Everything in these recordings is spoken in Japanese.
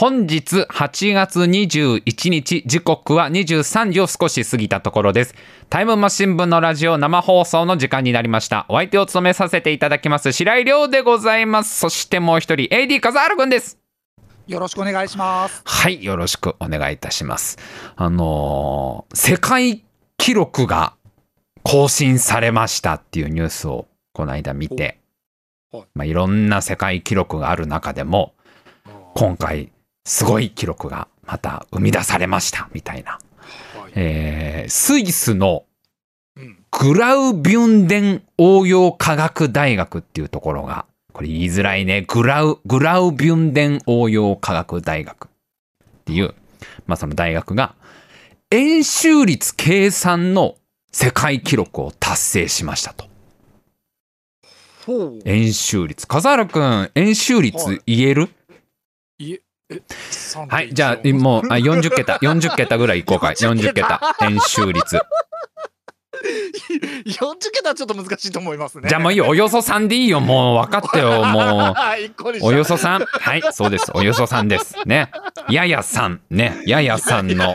本日8月21日時刻は23時を少し過ぎたところです。タイムマシン部のラジオ生放送の時間になりました。お相手を務めさせていただきます白井亮でございます。そしてもう一人 AD 風原くんです。よろしくお願いします。はいよろしくお願いいたします。あのー、世界記録が更新されましたっていうニュースをこの間見て、まあ、いろんな世界記録がある中でも今回すごい記録がまた生み出されましたみたいな、えー、スイスのグラウビュンデン応用科学大学っていうところがこれ言いづらいね。グラウグラウビュンデン応用科学大学っていう、まあ、その大学が円周率計算の世界記録を達成しましたと。円周率。笠原くん、円周率言える、いえはい、じゃあ、もう、あ40桁、40桁ぐらいいこうか。40桁、円周率。40桁はちょっと難しいと思いますね。じゃあもういいよ。およそ3でいいよ。もう分かってよ。もう。およそ3。はい、そうです。およそ3です。ね。やや3。ね。やや3の。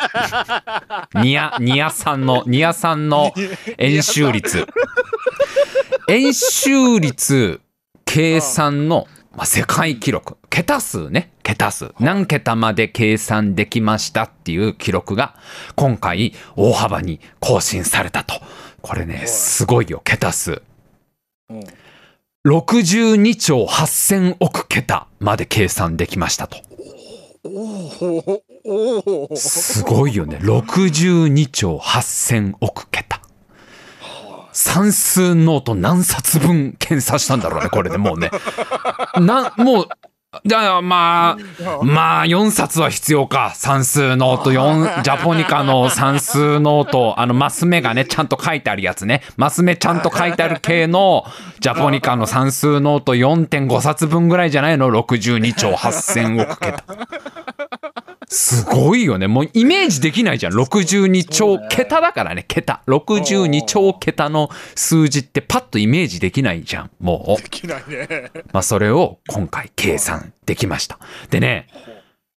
にや、にやさんの、にやさんの円周率。円周率計算の、まあ、世界記録。桁数ね。桁数。何桁まで計算できましたっていう記録が今回大幅に更新されたと。これね、すごいよ。桁数。62兆8000億桁まで計算できましたと。すごいよね。62兆8000億桁。算数ノート何冊分検査したんだろうね、これでもうね。な、もう、じゃあまあ、まあ4冊は必要か。算数ノート4、ジャポニカの算数ノート、あのマス目がね、ちゃんと書いてあるやつね。マス目ちゃんと書いてある系のジャポニカの算数ノート4.5冊分ぐらいじゃないの ?62 兆8000億桁。すごいよね。もうイメージできないじゃん。62兆、桁だからね、桁。62兆桁の数字ってパッとイメージできないじゃん。もう。できないね。まあそれを今回計算できました。でね、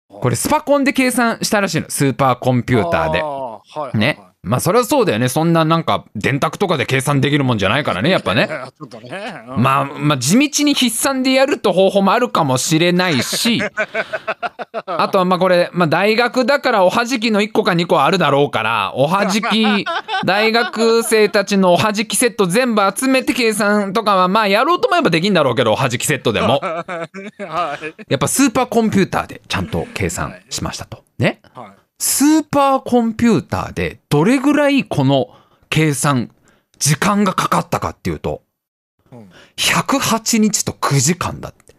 これスパコンで計算したらしいの。スーパーコンピューターで。ね。まあそれはそうだよね。そんななんか電卓とかで計算できるもんじゃないからね、やっぱね。まあ、まあ地道に筆算でやると方法もあるかもしれないし、あとはまあこれ、まあ大学だからおはじきの1個か2個あるだろうから、おはじき、大学生たちのおはじきセット全部集めて計算とかはまあやろうと思えばできんだろうけど、おはじきセットでも。やっぱスーパーコンピューターでちゃんと計算しましたと。ね。はいスーパーコンピューターでどれぐらいこの計算、時間がかかったかっていうと、108日と9時間だって。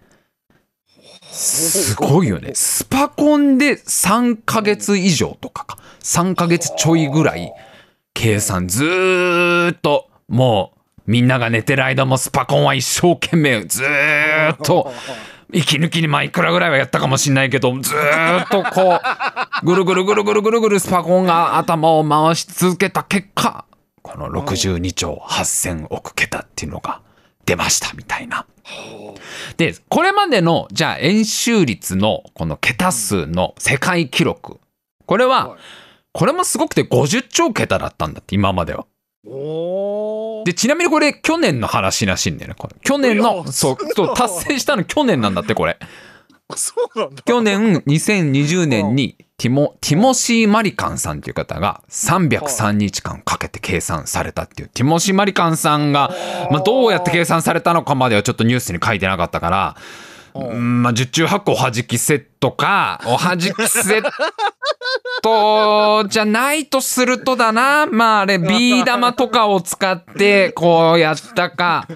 すごいよね。スパコンで3ヶ月以上とかか。3ヶ月ちょいぐらい計算ずーっともうみんなが寝てる間もスパコンは一生懸命ずーっと息抜きにまあいくらぐらいはやったかもしんないけど、ずーっとこう、ぐるぐるぐるぐるぐるぐるスパコンが頭を回し続けた結果、この62兆8000億桁っていうのが出ましたみたいな。で、これまでの、じゃあ円周率のこの桁数の世界記録。これは、これもすごくて50兆桁だったんだって、今までは。で、ちなみにこれ、去年の話らしいんだよね。去年の、そう、そう達成したの去年なんだって、これ。そうなんだ。去年、2020年に、ティモ、ティモシー・マリカンさんっていう方が303日間かけて計算されたっていう。ティモシー・マリカンさんが、まあ、どうやって計算されたのかまではちょっとニュースに書いてなかったから、まあ、十中八個おはじきセットか、おはじきセットじゃないとするとだな。まあ、あれ、ビー玉とかを使って、こうやったか。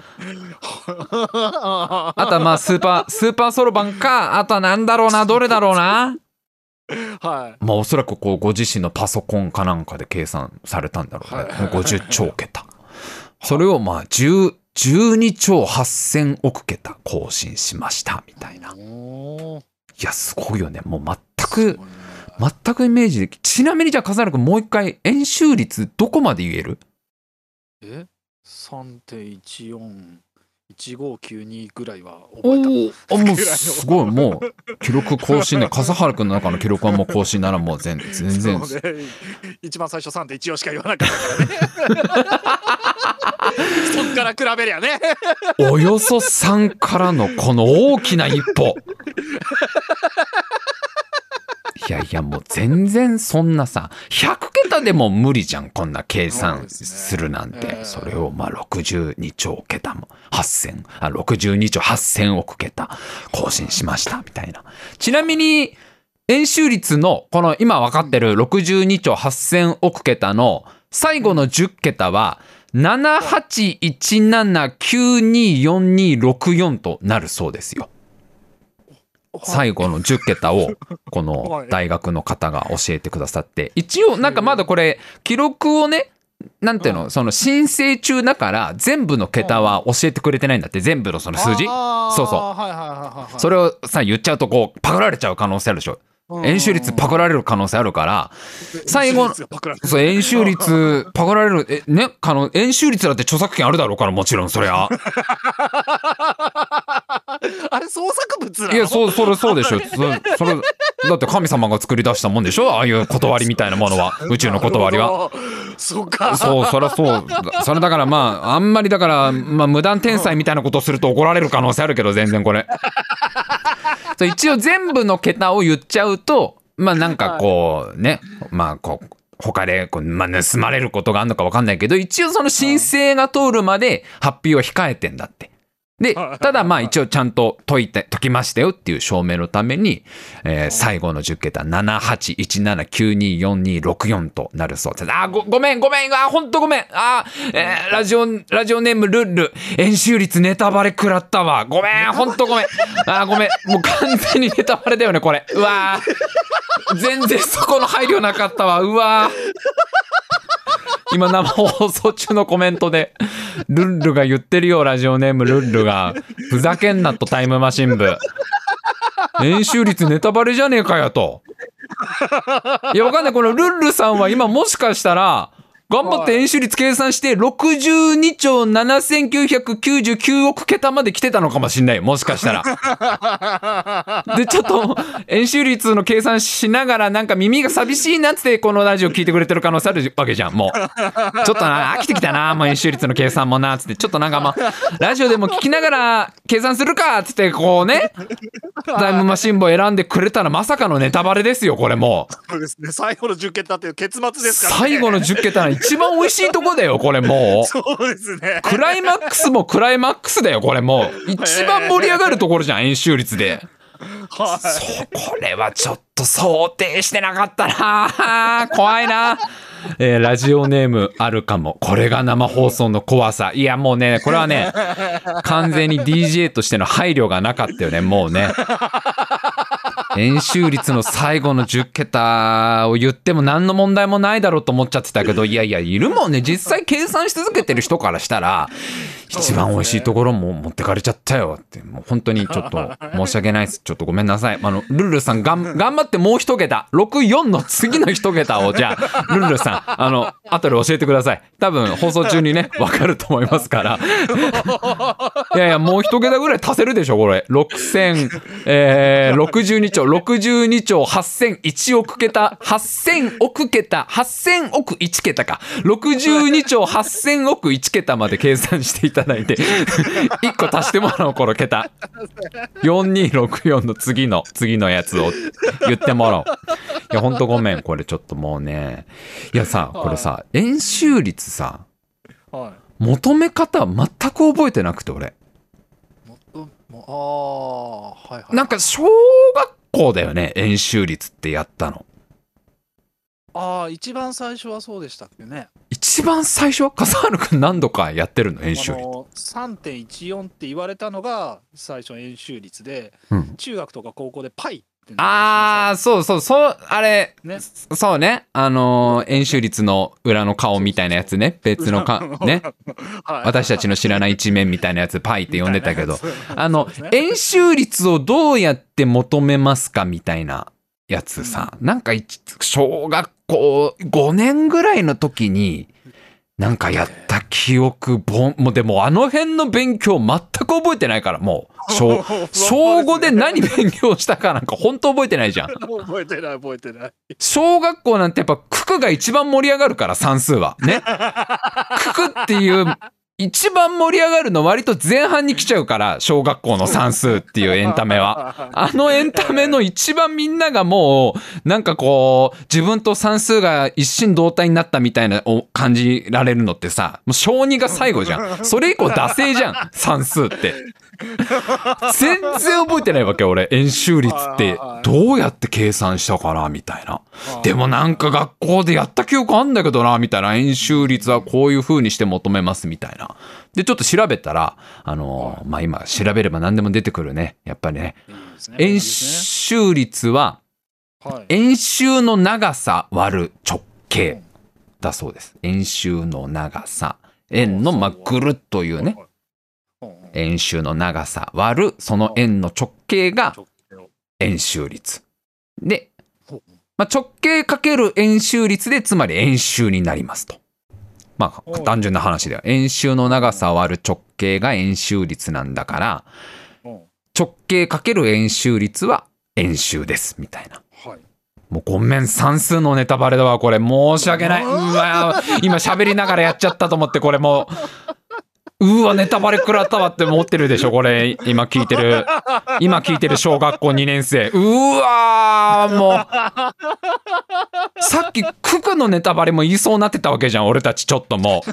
あとはまあ、スーパー、スーパーソロバンか。あとはなんだろうな、どれだろうな。はい。まあ、おそらくこう、ご自身のパソコンかなんかで計算されたんだろうね。50兆桁。それをまあ、10、12兆8000億桁更新しましたみたいな。いや、すごいよね。もう全く、全くイメージでき、ちなみにじゃあ、笠原君もう一回、円周率どこまで言える？え ?3.14。1592ぐらいはお覚えた。おもうすごいもう記録更新ね笠原君の中の記録はもう更新ならもう全全然ね、一番最初3.14しか言わなかったからね。そっから比べりゃね。およそ3からのこの大きな一歩。いやいやもう全然そんなさ100桁でも無理じゃんこんな計算するなんて。それをまあ62兆桁も8000あ62兆8000億桁更新しましたみたいな。ちなみに円周率のこの今分かってる62兆8000億桁の最後の10桁は7817924264となるそうですよ。最後の10桁をこの 大学の方が教えてくださって一応なんかまだこれ記録をねなんていうのその申請中だから全部の桁は教えてくれてないんだって全部のその数字。そうそう。はいはいはいはいはい。それをさ言っちゃうとこうパクられちゃう可能性あるでしょ円周率パクられる可能性あるから。最後の円周率がパクられる。そう円周率パクられる。えねあの円周率だって著作権あるだろうからもちろんそりゃ あれ創作物いやそうそれそうでしょ。そそれだって神様が作り出したもんでしょ？ああいう断りみたいなものは。宇宙の断りは。そうか。そうそりゃそう。それだからまああんまりだから、まあ、無断転載みたいなことをすると怒られる可能性あるけど全然これ。そう一応全部の桁を言っちゃうとまあなんかこうね。まあこう他でこう、まあ、盗まれることがあるのか分かんないけど一応その申請が通るまで発表は控えてんだって。でただまあ一応ちゃんと解いて解きましたよっていう証明のために、えー最後の10桁7817924264となるそうです。あごごめんごめん。あほんとごめん。あ、えーラジオラジオネームルッル。円周率ネタバレ食らったわ。ごめんほんとごめん。あごめん。もう完全にネタバレだよねこれ。うわー。全然そこの配慮なかったわ。うわー 今生放送中のコメントでルンルが言ってるよラジオネームルンルが。ふざけんなとタイムマシン部。練習率ネタバレじゃねえかよと。いやわかんない。このルンルさんは今もしかしたら頑張って円周率計算して62兆7999億桁まで来てたのかもしんないよもしかしたら。でちょっと円周率の計算しながらなんか耳が寂しいなってこのラジオ聞いてくれてる可能性あるわけじゃんもう ちょっとな飽きてきたなもう円周率の計算もなっつってちょっとなんかまあラジオでも聞きながら計算するかっつってこうねタイムマシン部を選んでくれたらまさかのネタバレですよこれもうそうですね。最後の10桁っていう結末ですからね。最後の10桁の一番美味しいとこだよこれもう。そうですね。クライマックスもクライマックスだよこれもう一番盛り上がるところじゃん円周率で。はい。そうこれはちょっと想定してなかったな怖いな、えーラジオネームあるかもこれが生放送の怖さいやもうねこれはね完全に DJ としての配慮がなかったよねもうね円周率の最後の10桁を言っても何の問題もないだろうと思っちゃってたけどいやいやいるもんね。実際計算し続けてる人からしたら一番美味しいところも持ってかれちゃったよってもう本当にちょっと申し訳ないです。ちょっとごめんなさい。あのルルルさんがん頑張ってもう一桁。64の次の一桁をじゃあ ルルルさんあの後で教えてください。多分放送中にね 分かると思いますから。いやいやもう一桁ぐらい足せるでしょこれ。6000えー、62兆62兆8001億桁8000億桁8000億1桁か。62兆8000億1桁まで計算していただいて 1個足してもらおうこの桁。4264の次の次のやつを言ってもらおう。いやほんとごめんこれちょっともうね。いやさこれさ円周率さは求め方全く覚えてなくて俺。い。もっともああはいはい。なんか小学校だよね円周率ってやったのああ一番最初はそうでしたっけね。一番最初笠原くん何度かやってるの円周率あの3.14って言われたのが最初円周率で、うん。中学とか高校でパイってああそうそうそうあれね。そうね。あのー円周率の裏の顔みたいなやつね。別のかね。はい、私たちの知らない一面みたいなやつパイって呼んでたけど。あのね円周率をどうやって求めますかみたいなやつさなんか一小学校5年ぐらいの時になんかやったた記憶ぼんもうでもあの辺の勉強全く覚えてないからもう小 小5で何勉強したかなんか本当覚えてないじゃん。覚えてない覚えてない。小学校なんてやっぱ九九が一番盛り上がるから算数は。ね。九九っていう一番盛り上がるの割と前半に来ちゃうから小学校の算数っていうエンタメは。あのエンタメの一番みんながもうなんかこう自分と算数が一心同体になったみたいなを感じられるのってさもう小2が最後じゃん。それ以降惰性じゃん算数って。全然覚えてないわけ俺円周率って。どうやって計算したかなみたいな。でもなんか学校でやった記憶あんだけどなみたいな。円周率はこういう風にして求めますみたいな。でちょっと調べたらあのーまあ今調べれば何でも出てくるね。やっぱりね。円周率ははい。円周の長さ割る直径だそうです。円周の長さ円のまあぐるっというね円周の長さ割るその円の直径が円周率。でまあ、直径かける円周率でつまり円周になりますと。まあ単純な話では円周の長さ割る直径が円周率なんだからうん。直径かける円周率は円周ですみたいな。はい。もうごめん算数のネタバレだわこれ。申し訳ない。うわ今喋りながらやっちゃったと思ってこれもううわネタバレ食らったわって思ってるでしょこれ。今聞いてる。今聞いてる小学校2年生。うわーもう。さっきククのネタバレも言いそうになってたわけじゃん俺たちちょっともう。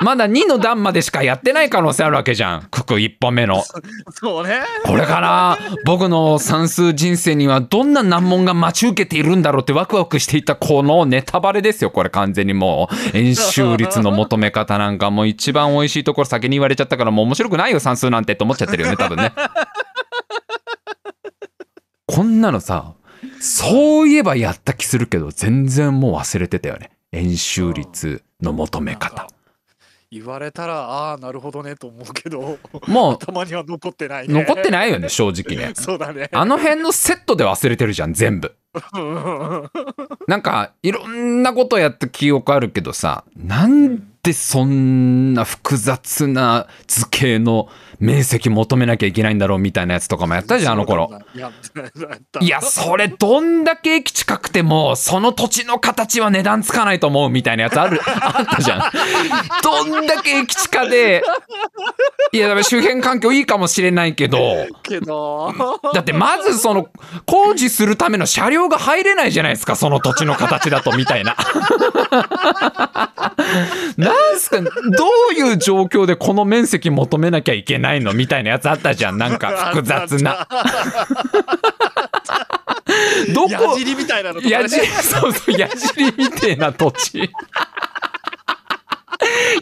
まだ2の段までしかやってない可能性あるわけじゃん。九九1本目の。そうね。これから僕の算数人生にはどんな難問が待ち受けているんだろうってワクワクしていたこのネタバレですよ。これ完全にもう円周率の求め方なんかもう一番美味しいところ先に言われちゃったからもう面白くないよ算数なんてって思っちゃってるよね多分ね。こんなのさそういえばやった気するけど全然もう忘れてたよね。円周率の求め方言われたらああなるほどねと思うけども頭には残ってないうね。残ってないよね正直ね。そうだね。あの辺のセットで忘れてるじゃん全部。うん。なんかいろんなことやった記憶あるけどさなんでそんな複雑な図形の面積求めなきゃいけないんだろうみたいなやつとかもやったじゃんあの頃。いやそれどんだけ駅近くてもその土地の形は値段つかないと思うみたいなやつあるあったじゃん。どんだけ駅近でいや周辺環境いいかもしれないけどけどだってまずその工事するための車両が入れないじゃないですかその土地の形だとみたいな。なんすかどういう状況でこの面積求めなきゃいけないのみたいなやつあったじゃんなんか 複雑な。ど矢こ尻みたいなのとかね矢印そうそう矢尻みてえな土地。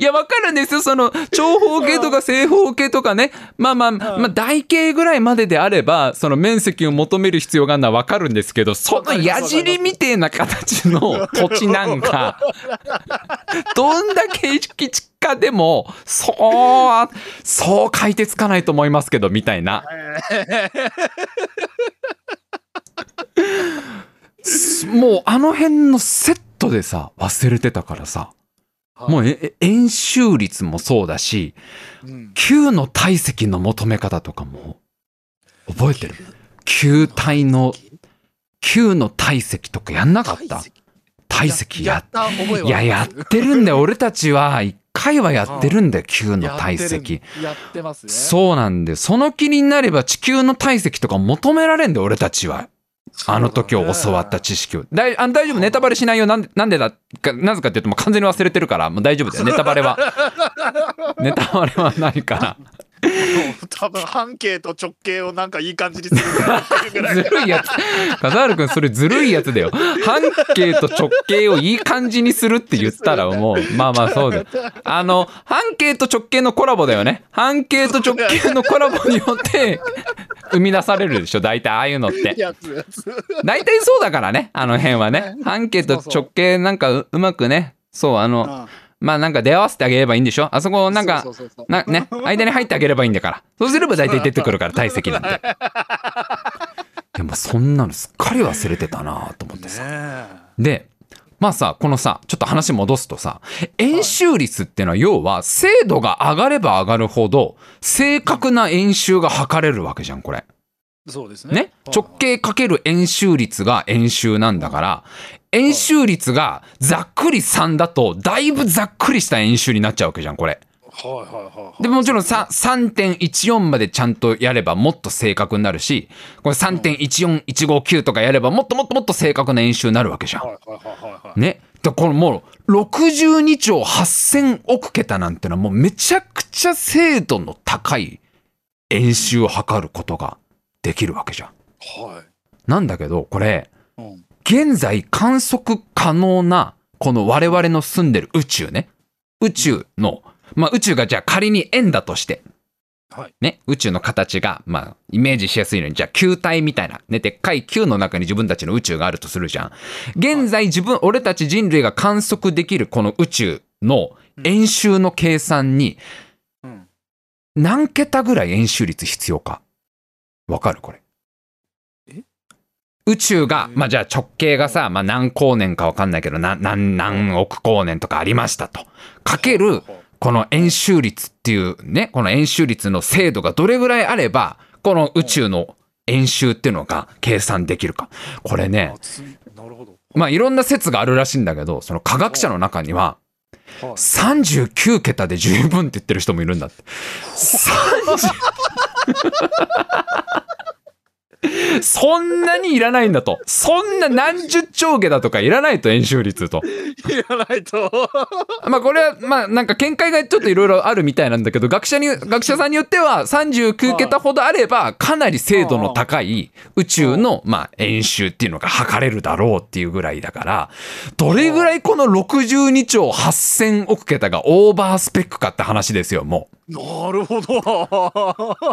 いや、わかるんですよ。その、長方形とか正方形とかね。まあまあ、まあ、台形ぐらいまでであれば、その面積を求める必要があるのはわかるんですけど、その矢尻みてえな形の土地なんか、どんだけ駅地下でも、そう、そう書いてつかないと思いますけど、みたいな。もうあの辺のセットでさ、忘れてたからさ。もうええ円周率もそうだし、うん。球の体積の求め方とかも覚えてる？球体の球の体積とかやんなかった？体積やいややってるんだよ。俺たちは一回はやってるんだよ球の体積やってますね。そうなんでその気になれば地球の体積とか求められんだよ俺たちはあの時を教わった知識を。だいあ大丈夫、ネタバレしないよ。なんで、なんでだ？か、なぜかって言うと、もう完全に忘れてるから、もう大丈夫だよ。ネタバレは。ネタバレはないから。多分半径と直径をなんかいい感じにするぐらいずるいやつ。笠原くん、それずるいやつだよ。半径と直径をいい感じにするって言ったらもう、まあまあそうだよ。あの、半径と直径のコラボだよね。半径と直径のコラボによって、生み出されるでしょ。大体ああいうのって。大体そうだからね。あの辺はね。半径と直径なんかううまくね。そう、あの、まあなんか出会わせてあげればいいんでしょ？あそこなんかね間に入ってあげればいいんだから。そうすれば大体出てくるから体積なんてでもそんなのすっかり忘れてたなと思ってさ。ねでまあさ、このさ、ちょっと話戻すとさ、円周率っていうのは要は精度が上がれば上がるほど正確な円周が測れるわけじゃん、これ。そうですね。ね、直径かける円周率が円周なんだから、円周率がざっくり3だと、だいぶざっくりした円周になっちゃうわけじゃん、これ。はいはいはいはい。でもちろんさ3.14までちゃんとやればもっと正確になるし、これ3.14159とかやればもっともっともっと正確な円周になるわけじゃん。はいはいはいはいはい。ね？だからもう62兆8000億桁なんてのはもうめちゃくちゃ精度の高い円周を測ることができるわけじゃん。はい。なんだけどこれうん。現在観測可能なこの我々の住んでる宇宙ね宇宙の、まあ、宇宙がじゃあ仮に円だとしてはい。ね宇宙の形がまあイメージしやすいのにじゃあ球体みたいなねでっかい球の中に自分たちの宇宙があるとするじゃん現在自分俺たち人類が観測できるこの宇宙の円周の計算にうん。何桁ぐらい円周率必要かわかるこれえ？宇宙がえ、まあじゃあ直径がさ、まあ何光年かわかんないけど、な何、何億光年とかありましたと。かける、この円周率っていうね、この円周率の精度がどれぐらいあれば、この宇宙の円周っていうのが計算できるか。これねあ、つなるほど。まあいろんな説があるらしいんだけど、その科学者の中には、はい。39桁で十分って言ってる人もいるんだって。30そんなにいらないんだと。そんな何十兆桁とかいらないと、円周率と。やらないと。まあこれは、まあなんか見解がちょっといろいろあるみたいなんだけど、学者に、学者さんによっては39桁ほどあれば、かなり精度の高い宇宙の、まあ円周っていうのが測れるだろうっていうぐらいだから、どれぐらいこの62兆8000億桁がオーバースペックかって話ですよ、もう。なるほど。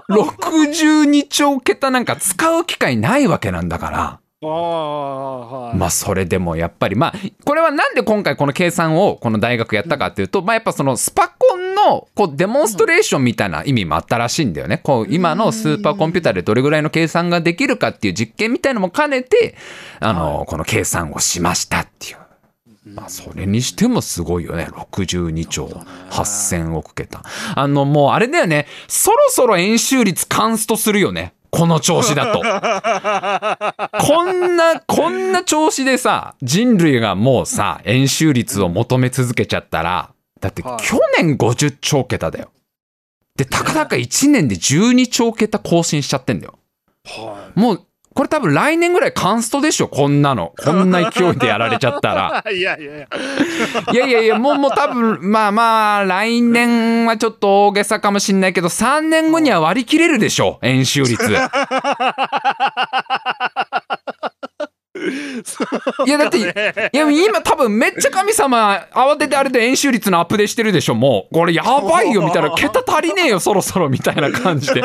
62兆桁なんか使う機会ないわけなんだから。ああ、はい。まあそれでもやっぱりまあこれはなんで今回この計算をこの大学やったかっていうと、まあやっぱそのスパコンのこうデモンストレーションみたいな意味もあったらしいんだよね。こう今のスーパーコンピューターでどれぐらいの計算ができるかっていう実験みたいのも兼ねてあのこの計算をしましたっていう。まあそれにしてもすごいよね。62兆8,000億桁。あのもうあれだよね。そろそろ円周率カンストするよね。この調子だと。こんなこんな調子でさ人類がもうさ円周率を求め続けちゃったらだってはい。去年50兆桁だよ。でたかだか1年で12兆桁更新しちゃってんだよ。はもうこれ多分来年ぐらいカンストでしょこんなのこんな勢いでやられちゃったらい。いやいやいや。いやいやいや、もうもう多分、まあまあ、来年はちょっと大げさかもしんないけど、3年後には割り切れるでしょ、円周率。いや、だって、いや、今多分めっちゃ神様、慌ててあれで円周率のアップデしてるでしょ、もう。これやばいよ、みたいな。桁足りねえよ、そろそろ、みたいな感じで。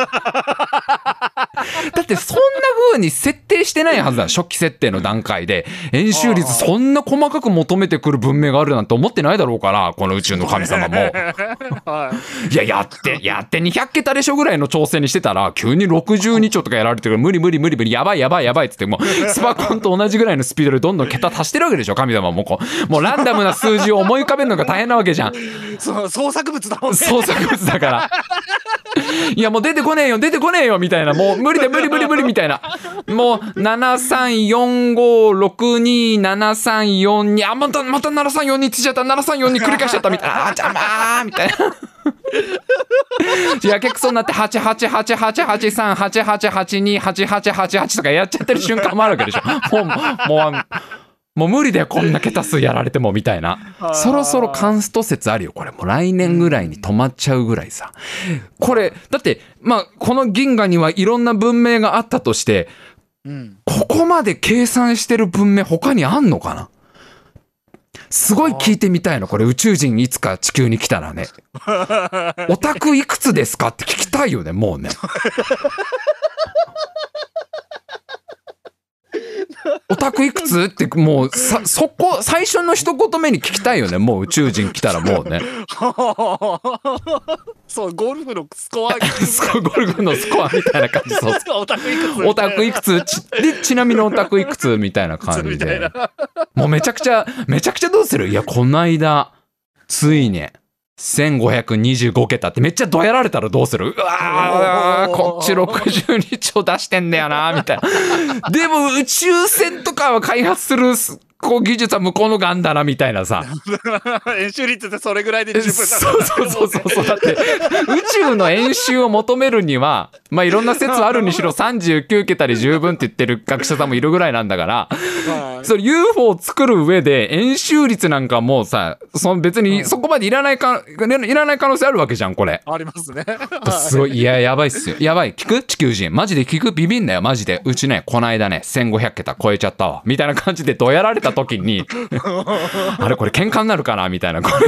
だってそんな風に設定してないはずだ初期設定の段階で円周率そんな細かく求めてくる文明があるなんて思ってないだろうからこの宇宙の神様もはいややってやって200桁でしょぐらいの挑戦にしてたら急に62兆とかやられてる無理無理無理無理やばいやばいやばいっつってもうスパコンと同じぐらいのスピードでどんどん桁足してるわけでしょ神様もこうもうランダムな数字を思い浮かべるのが大変なわけじゃんい。そう創作物だもんね。創作物だから。いやもう出てこねえよ出てこねえよみたいな。もう無理だ無理無理無理みたいな。もう7345627342あまたまた7342つっちゃった。7342繰り返しちゃったみたいな。あ邪魔みたいな。やけくそになって88888388828888とかやっちゃってる瞬間もあるわけでしょ。もうもうもう無理だよこんな桁数やられてもみたいな。そろそろカンスト説あるよ。これもう来年ぐらいに止まっちゃうぐらいさ。これだってまあこの銀河にはいろんな文明があったとしてうん。ここまで計算してる文明他にあんのかな？すごい聞いてみたいのこれ宇宙人いつか地球に来たらね。オタクいくつですか？って聞きたいよねもうね オタクいくつ？ってもうさ そこ最初の一言目に聞きたいよね。もう宇宙人来たらもうね。そうゴルフのスコア ゴルフのスコアみたいな感じ。そう。オタクいくつ？でちなみにオタクいくつみたいな感じで。もうめちゃくちゃめちゃくちゃどうする？いやこないだついに1525桁ってめっちゃどやられたらどうする？うわーこっち62兆出してんだよなみたいな。でも宇宙船とかは開発するこう技術は向こうのがんだなみたいなさ。演習率ってそれぐらいで十分だそうそうそうそうそう。だって宇宙の演習を求めるにはまあいろんな説あるにしろ39桁で十分って言ってる学者さんもいるぐらいなんだからはい。それ UFO を作る上で演習率なんかもうさその別にそこまでいらないかいらない可能性あるわけじゃんこれ。ありますね。すごいいややばいっすよ。やばい。聞く？地球人。マジで聞く？ビビんなよ。マジで。うちねこないだね1500桁超えちゃったわ。みたいな感じでどやられた時にあれこれ喧嘩になるかなみたいなこれ。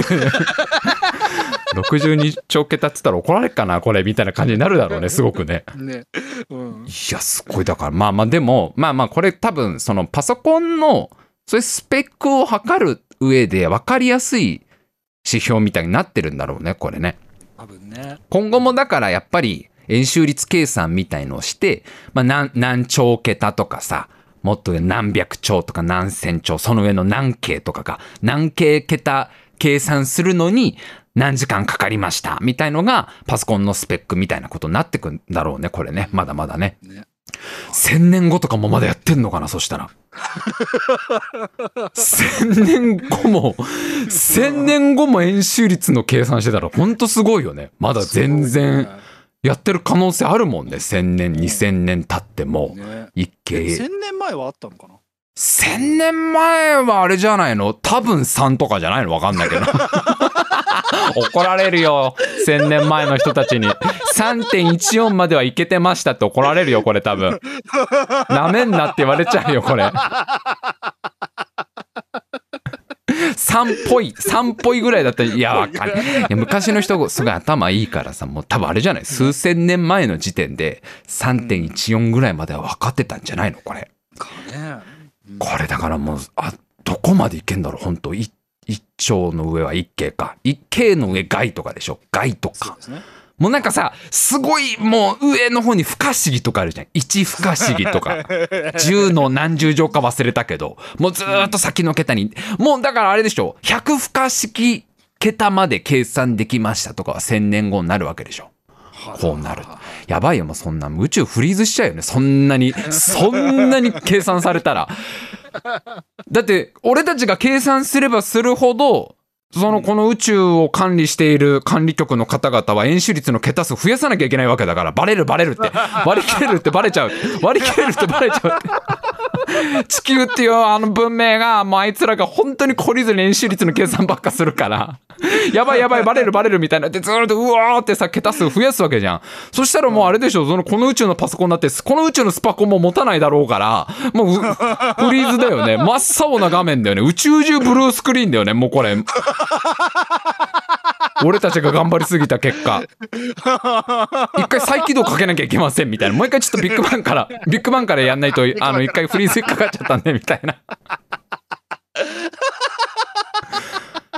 62兆桁っつったら怒られっかなこれみたいな感じになるだろうねすごくね。ね。うん。いやすごい。だからまあまあでもまあまあこれ多分そのパソコンのそういうスペックを測る上で分かりやすい指標みたいになってるんだろうねこれね。多分ね。今後もだからやっぱり円周率計算みたいのをして、まあ、何何兆桁とかさもっと上何百兆とか何千兆その上の何京とかが何京桁計算するのに何時間かかりましたみたいのがパソコンのスペックみたいなことになってくんだろうねこれね。まだまだね。ね。千年後とかもまだやってんのかなそしたら。千年後も千年後も円周率の計算してたらほんとすごいよね。まだ全然やってる可能性あるもんね。1000年2000年経っても。ね。一計千年前はあったのかな？1000年前はあれじゃないの？多分3とかじゃないの？わかんないけど。怒られるよ。1000年前の人たちに。3.14まではいけてましたって怒られるよこれ多分。なめんなって言われちゃうよこれ 3っぽい3っぽいぐらいだったらいやわかんない。い。や昔の人すごい頭いいからさもう多分あれじゃない？数千年前の時点で3.14ぐらいまでは分かってたんじゃないの？これ。これだからもうあどこまでいけんだろう？本当一一丁の上は一京か。一京の上外とかでしょ？外とか。ねもうなんかさすごいもう上の方に不可思議とかあるじゃん。一不可思議とか。10の何十乗か忘れたけど。もうずーっと先の桁に。もうだからあれでしょ。100不可思議桁まで計算できましたとかは1000年後になるわけでしょ。こうなるやばいよ。もうそんな宇宙フリーズしちゃうよね。そんなにそんなに計算されたら。だって俺たちが計算すればするほどそのこの宇宙を管理している管理局の方々は円周率の桁数増やさなきゃいけないわけだからバレるバレるって。割り切れるってバレちゃう。割り切れるってバレちゃう。地球っていうあの文明がもうあいつらが本当に懲りずに円周率の計算ばっかするから。やばいやばいバレるバレるみたいな。ってずーっとうわーってさ桁数増やすわけじゃん。そしたらもうあれでしょ。そのこの宇宙のパソコンだってこの宇宙のスパコンも持たないだろうから。もううフリーズだよね。真っ青な画面だよね。宇宙中ブルースクリーンだよね。もうこれ 俺たちが頑張りすぎた結果。一回再起動かけなきゃいけませんみたいな。もう一回ちょっとビッグバンからビッグバンからやんないと あの一回フリーズかかっちゃったんでみたいな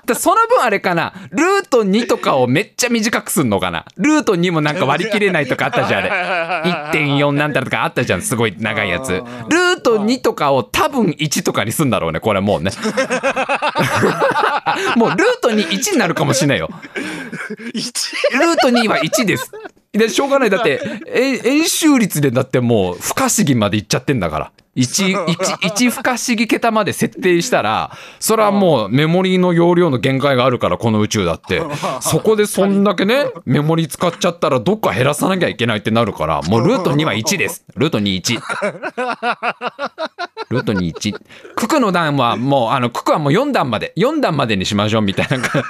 だその分あれかな。ルート2とかをめっちゃ短くすんのかな。ルート2もなんか割り切れないとかあったじゃんあれ。1.4なんたらとかあったじゃんすごい長いやつ。ルート2とかを多分1とかにすんだろうねこれもうね。もうルート2 1になるかもしれないよ。一？ルート2は1です。で、しょうがない。だって、え円周率でだってもう不可思議までいっちゃってんだから。1、1、1不可思議桁まで設定したら、それはもうメモリーの容量の限界があるから、この宇宙だって。そこでそんだけね、メモリー使っちゃったらどっか減らさなきゃいけないってなるから、もうルート2は1です。ルート2、1。ルート2、1。九九の段はもう、あの、九九はもう4段まで、4段までにしましょうみたいな感じ。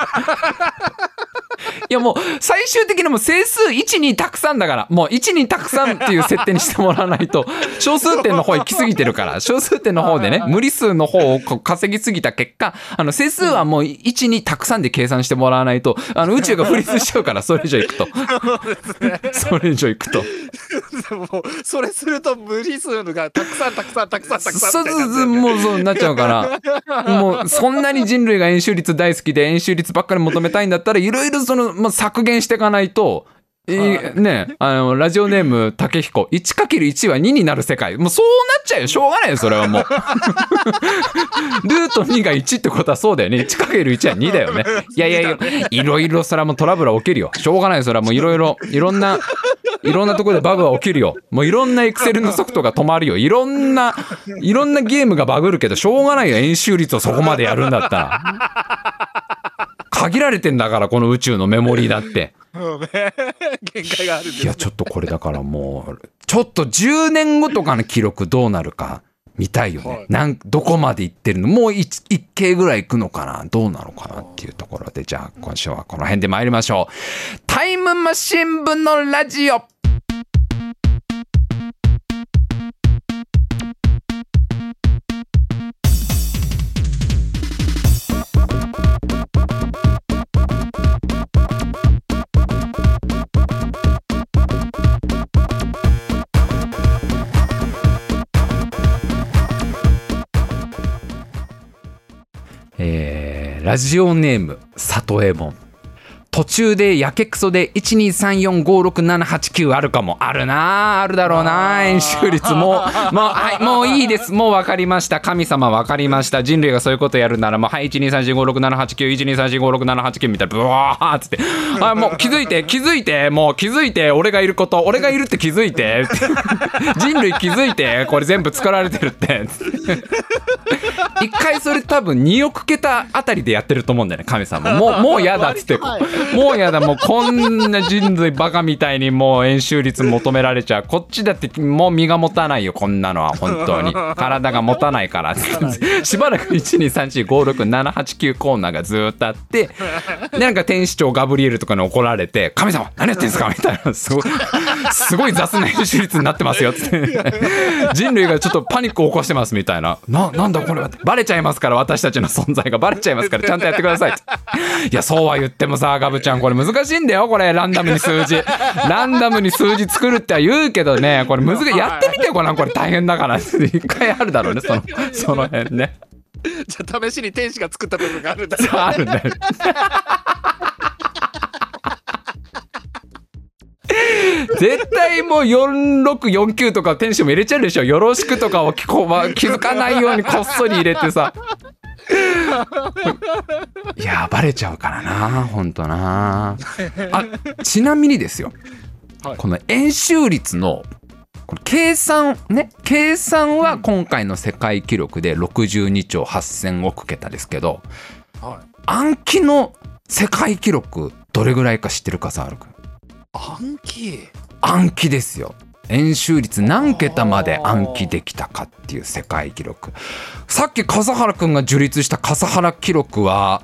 いやもう最終的にもう整数1にたくさんだからもう1にたくさんっていう設定にしてもらわないと小数点の方行き過ぎてるから。小数点の方でね無理数の方を稼ぎすぎた結果あの整数はもう1にたくさんで計算してもらわないとあの宇宙がフリーズしちゃうからそれ以上行くと。それ以上行くと。もうそれすると無理数がたくさんたくさんたくさんたくさんそうそうそうもうそうなっちゃうから。もうそんなに人類が円周率大好きで円周率ばっかり求めたいんだったらいろいろその、まあ、削減していかないと。はいねあのラジオネーム竹彦。1×1 は2になる世界。もうそうなっちゃうよ。しょうがないよそれはもう。ルート2が1ってことはそうだよね。1×1 は2だよね。いやいやいやいろいろそれはもうトラブルは起きるよ。しょうがないよそれはもういろいろいろんないろんなところでバグは起きるよ。もういろんなエクセルのソフトが止まるよ。いろんないろんなゲームがバグるけどしょうがないよ。演習率をそこまでやるんだったら限られてんだからこの宇宙のメモリーだって。限界があるいやちょっとこれだからもうちょっと10年後とかの記録どうなるか見たいよね、はい、なんどこまでいってるの？もう 1, 1系ぐらいいくのかな？どうなのかな？っていうところでじゃあ今週はこの辺で参りましょう。タイムマシン部のラジオラジオネーム里右衛門途中でやけくそで123456789あるかも。あるなあるだろうな円周率も。もうはいもういいです。もう分かりました。神様分かりました。人類がそういうことやるならもうはい12345678912345678みたいなブワーっつって。あもう気づいて気づいてもう気づいて俺がいること俺がいるって気づいて。人類気づいてこれ全部作られてるって。一回それ多分2億桁あたりでやってると思うんだよね神様。もうもう嫌だっつってもうやだもうこんな人類バカみたいにもう円周率求められちゃうこっちだってもう身が持たないよこんなのは本当に。体が持たないから。しばらく123456789コーナーがずっとあってでなんか天使長ガブリエルとかに怒られて「神様何やってんすか?」みたいなすごい すごい雑な円周率になってますよって。人類がちょっとパニックを起こしてますみたいな。ななんだこれは。バレちゃいますから私たちの存在がバレちゃいますからちゃんとやってくださいいやそうは言ってもさガブちゃんこれ難しいんだよこれランダムに数字。ランダムに数字作るっては言うけどねこれ難しい。やってみてよこれこれ大変だから。一回あるだろうねそのその辺ね。じゃあ試しに天使が作った部分があるんだ。あるんだよ絶対もう4649とか天使も入れちゃうでしょ。よろしくとかを気づかないようにこっそり入れてさ いやバレちゃうからなほんとな。あちなみにですよ、はい、この円周率の計算ね計算は今回の世界記録で62兆8,000億桁ですけど、はい、暗記の世界記録どれぐらいか知ってるかさあるく暗記暗記ですよ円周率何桁まで暗記できたかっていう世界記録。さっき笠原くんが樹立した笠原記録は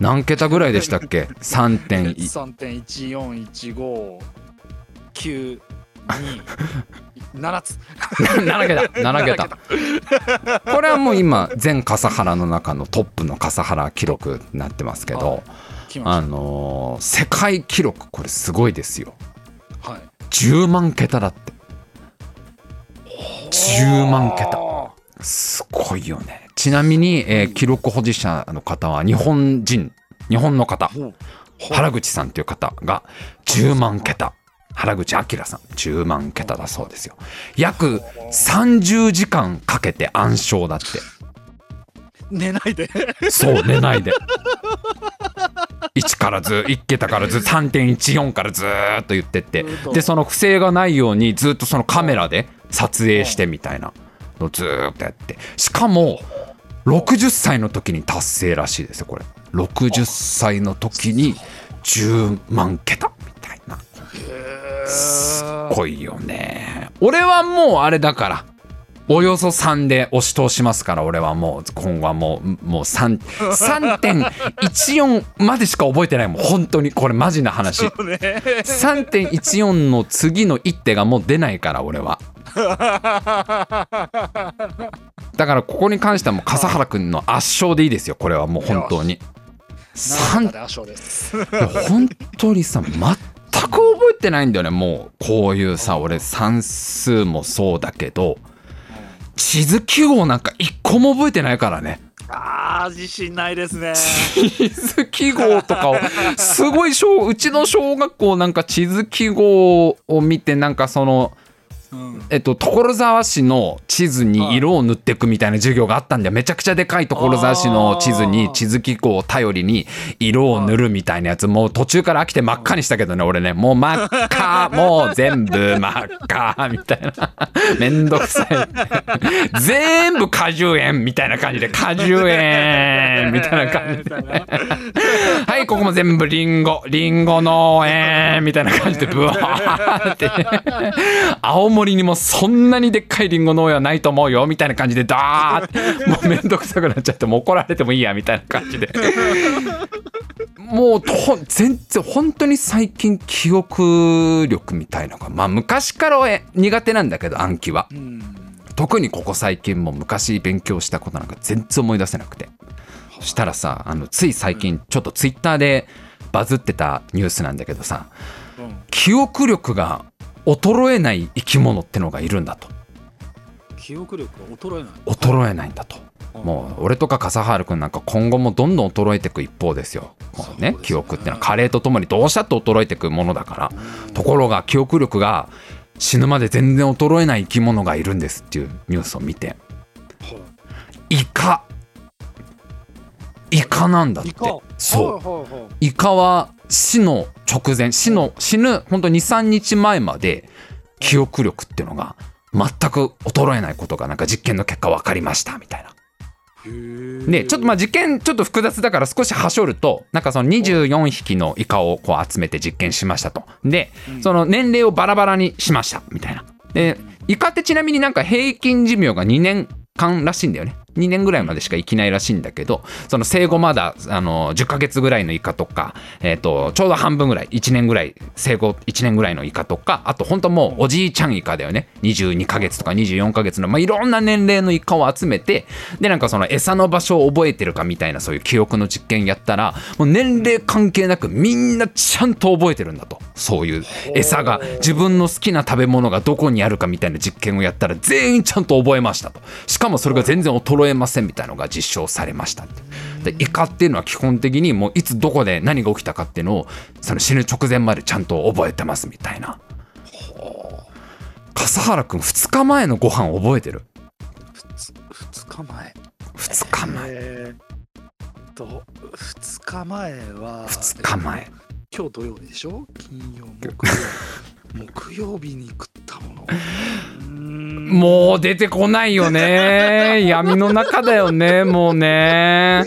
何桁ぐらいでしたっけ？3.141592 7つ。7桁。7桁。これはもう今全笠原の中のトップの笠原記録になってますけどあのー、世界記録これすごいですよ、はい、10万桁だって10万桁。すごいよね。ちなみに、えー、記録保持者の方は日本人日本の方。原口さんという方が10万桁。原口明さん10万桁だそうですよ。約30時間かけて暗唱だって。寝ないで。そう寝ないで。1からず1桁からず3.14からずっと言ってって。でその不正がないようにずっとそのカメラで撮影してみたいなのずっとやって。しかも60歳の時に達成らしいですよこれ。60歳の時に10万桁みたいな。すごいよね。俺はもうあれだからおよそ3で押し通しますから俺はもう今後はもうもう3 3.14までしか覚えてないもん。本当にこれマジな話。そうね。3.14の次の一手がもう出ないから俺は だからここに関してはもう笠原君の圧勝でいいですよこれはもう本当になんで圧勝です。いや本当にさ全く覚えてないんだよねもうこういうさ俺算数もそうだけど地図記号なんか一個も覚えてないからねああ自信ないですね。地図記号とかをすごい小うちの小学校なんか地図記号を見てなんかそのうんえっと、所沢市の地図に色を塗っていくみたいな授業があったんだよ。めちゃくちゃでかい所沢市の地図に地図記号を頼りに色を塗るみたいなやつ。もう途中から飽きて真っ赤にしたけどね俺ね。もう真っ赤。もう全部真っ赤みたいな。めんどくさい。全部果樹園みたいな感じで。果樹園みたいな感じで。はいここも全部リンゴ。リンゴ農園みたいな感じでブワーって。青森にもそんなにでっかいリンゴ農園はないと思うよみたいな感じでダーって もうめんどくさくなっちゃってもう怒られてもいいやみたいな感じで。もうと全然本当に最近記憶力みたいのがまあ昔からは苦手なんだけど暗記は。うん。特にここ最近も昔勉強したことなんか全然思い出せなくて。そしたらさあのつい最近ちょっとツイッターでバズってたニュースなんだけどさうん。記憶力が衰えない生き物ってのがいるんだと。記憶力が衰えない。衰えないんだと。もう俺とか笠原君なんか今後もどんどん衰えていく一方ですよ。もうねね。記憶ってのは加齢とともにどうしたって衰えていくものだから。ところが記憶力が死ぬまで全然衰えない生き物がいるんですっていうニュースを見て。はい。イカイカなんだって。そう。イカは死の直前。死の死ぬ本当23日前まで記憶力っていうのが全く衰えないことがなんか実験の結果分かりましたみたいな。でちょっとまあ実験ちょっと複雑だから少しはしょるとなんかその24匹のイカをこう集めて実験しましたと。でその年齢をバラバラにしましたみたいな。でイカってちなみになんか平均寿命が2年間らしいんだよね。2年ぐらいまでしか生きないらしいんだけどその生後まだあの10ヶ月ぐらいのイカとか、えー、とちょうど半分ぐらい1年ぐらい生後1年ぐらいのイカとかあと本当もうおじいちゃんイカだよね。22ヶ月とか24ヶ月の、まあ、いろんな年齢のイカを集めてでなんかその餌の場所を覚えてるかみたいなそういう記憶の実験やったらもう年齢関係なくみんなちゃんと覚えてるんだと。そういう餌が自分の好きな食べ物がどこにあるかみたいな実験をやったら全員ちゃんと覚えましたと。しかもそれが全然衰えませんみたいなのが実証されましたって。でイカっていうのは基本的にもういつどこで何が起きたかっていうのをその死ぬ直前までちゃんと覚えてますみたいな。笠原君2日前のご飯覚えてる？2日前。2日前。えーっと2日前は2日前。今日土曜日でしょ？金曜木曜 木曜日に食ったもの。もう出てこないよね。闇の中だよねもうね。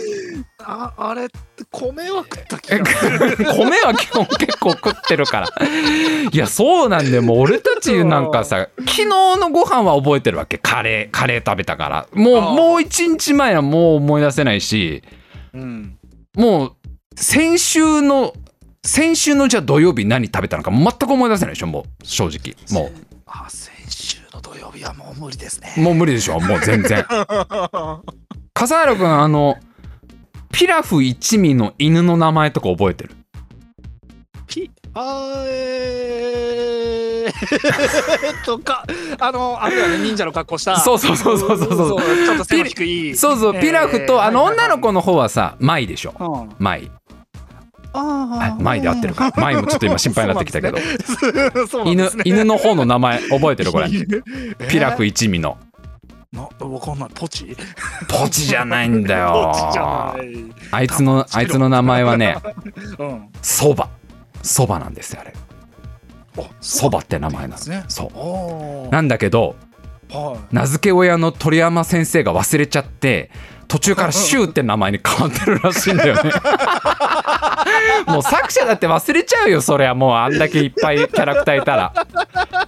ああれ米は食った気が 米は基本結構食ってるから。いやそうなんだよ。もう俺たちなんかさ昨日のご飯は覚えてるわけ。カレーカレー食べたから。もうもう一日前はもう思い出せないし。うん。もう先週の先週のじゃあ土曜日何食べたのか全く思い出せないでしょもう正直。もあ先週の土曜日はもう無理ですね。うもう無理でしょもう全然。笠原君あのピラフ一味の犬の名前とか覚えてる？ピあーえー。とかあのあれだよね忍者の格好した。そうそうそうそうそう。そうちょっと背の低い。そうそうピラフとあの女の子のの方はさマイでしょ。マイああマイで合ってるか。マイもちょっと今心配になってきたけど。犬犬の方の名前覚えてるこれ。ピラフえ一味の。ーなわかんない。ポチ？ポチじゃないんだよ。あいつのあいつの名前はねうん。そばそばなんですよあれ。あそばって名前なんですね。そう。なんだけどは名付け親の鳥山先生が忘れちゃって途中から「シュー」って名前に変わってるらしいんだよね もう作者だって忘れちゃうよそりゃもうあんだけいっぱいキャラクターいたら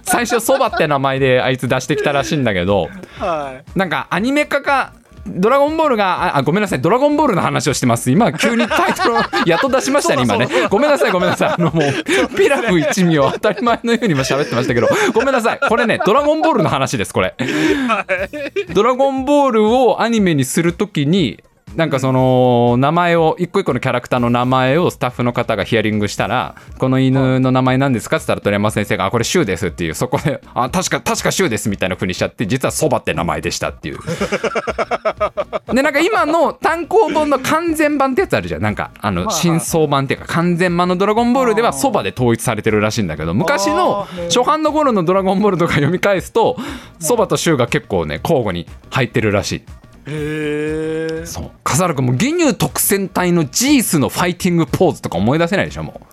最初「そば」って名前であいつ出してきたらしいんだけどはい。なんかアニメ化がドラゴンボールがあごめんなさい。ドラゴンボールの話をしてます。今急にタイトルを やっと出しましたね今ね。ごめんなさいごめんなさい。あのもうピラフ一味を当たり前のように今喋ってましたけど。ごめんなさい。これねドラゴンボールの話ですこれ。ドラゴンボールをアニメにするときになんかその名前を一個一個のキャラクターの名前をスタッフの方がヒアリングしたらこの犬の名前なんですかって言ったら鳥山先生が「あこれシュウです」っていうそこで「あ確か確かシュウです」みたいなふうにしちゃって実はそばって名前でしたっていう。でなんか今の単行本の完全版ってやつあるじゃん。なんかあの真相版っていうか完全版の「ドラゴンボール」ではそばで統一されてるらしいんだけど昔の初版の頃の「ドラゴンボール」とか読み返すとそばとシュウが結構ね交互に入ってるらしい。へえそう。笠原君もギニュー特戦隊のジースのファイティングポーズとか思い出せないでしょもう。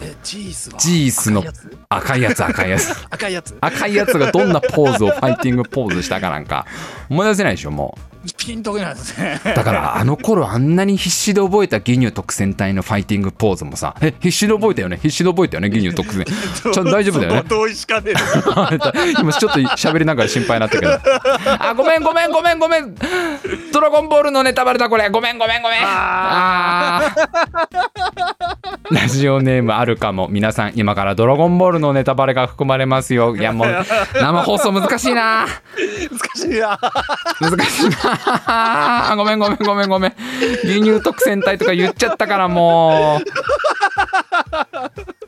えジースは？ジースの赤いやつ赤いやつ。赤いやつ。赤いやつがどんなポーズをファイティングポーズしたかなんか思い出せないでしょもうピンとこないですね。だからあの頃あんなに必死で覚えたギニュー特戦隊のファイティングポーズもさえ必死で覚えたよね？必死で覚えたよね？ギニュー特戦 ちょっと大丈夫だよね？今ちょっと喋りながら心配になったけど。あごめんごめんごめんごめん。ドラゴンボールのネタバレだこれ。ごめんごめんごめん。あラジオネームあるかも。皆さん今からドラゴンボールのネタバレが含まれますよ。いやもう生放送 難しいな。難しいな。難しいなごめんごめんごめんごめん。輸入特選隊とか言っちゃったからもう。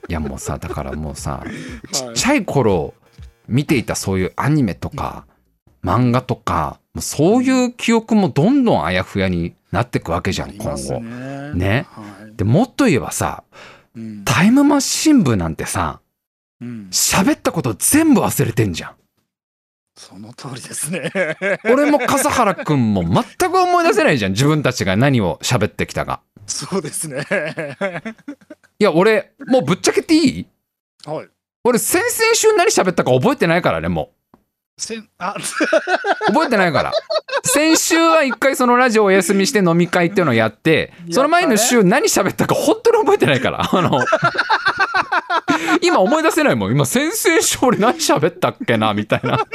いやもうさだからもうさちっちゃい頃見ていたそういうアニメとか漫画とかそういう記憶もどんどんあやふやになっていくわけじゃん今後。ね。ね。でもっと言えばさ、タイムマシン部なんてさ喋、ったこと全部忘れてんじゃん。その通りですね。俺も笠原君も全く思い出せないじゃん。自分たちが何を喋ってきたか。そうですね。いや俺もうぶっちゃけていい？はい。俺先々週何喋ったか覚えてないからねもう。せんあ。覚えてないから。先週は一回そのラジオお休みして飲み会っていうのをやってその前の週何喋ったか本当に覚えてないから。あの 今思い出せないもん。今先々週俺何喋ったっけなみたいな。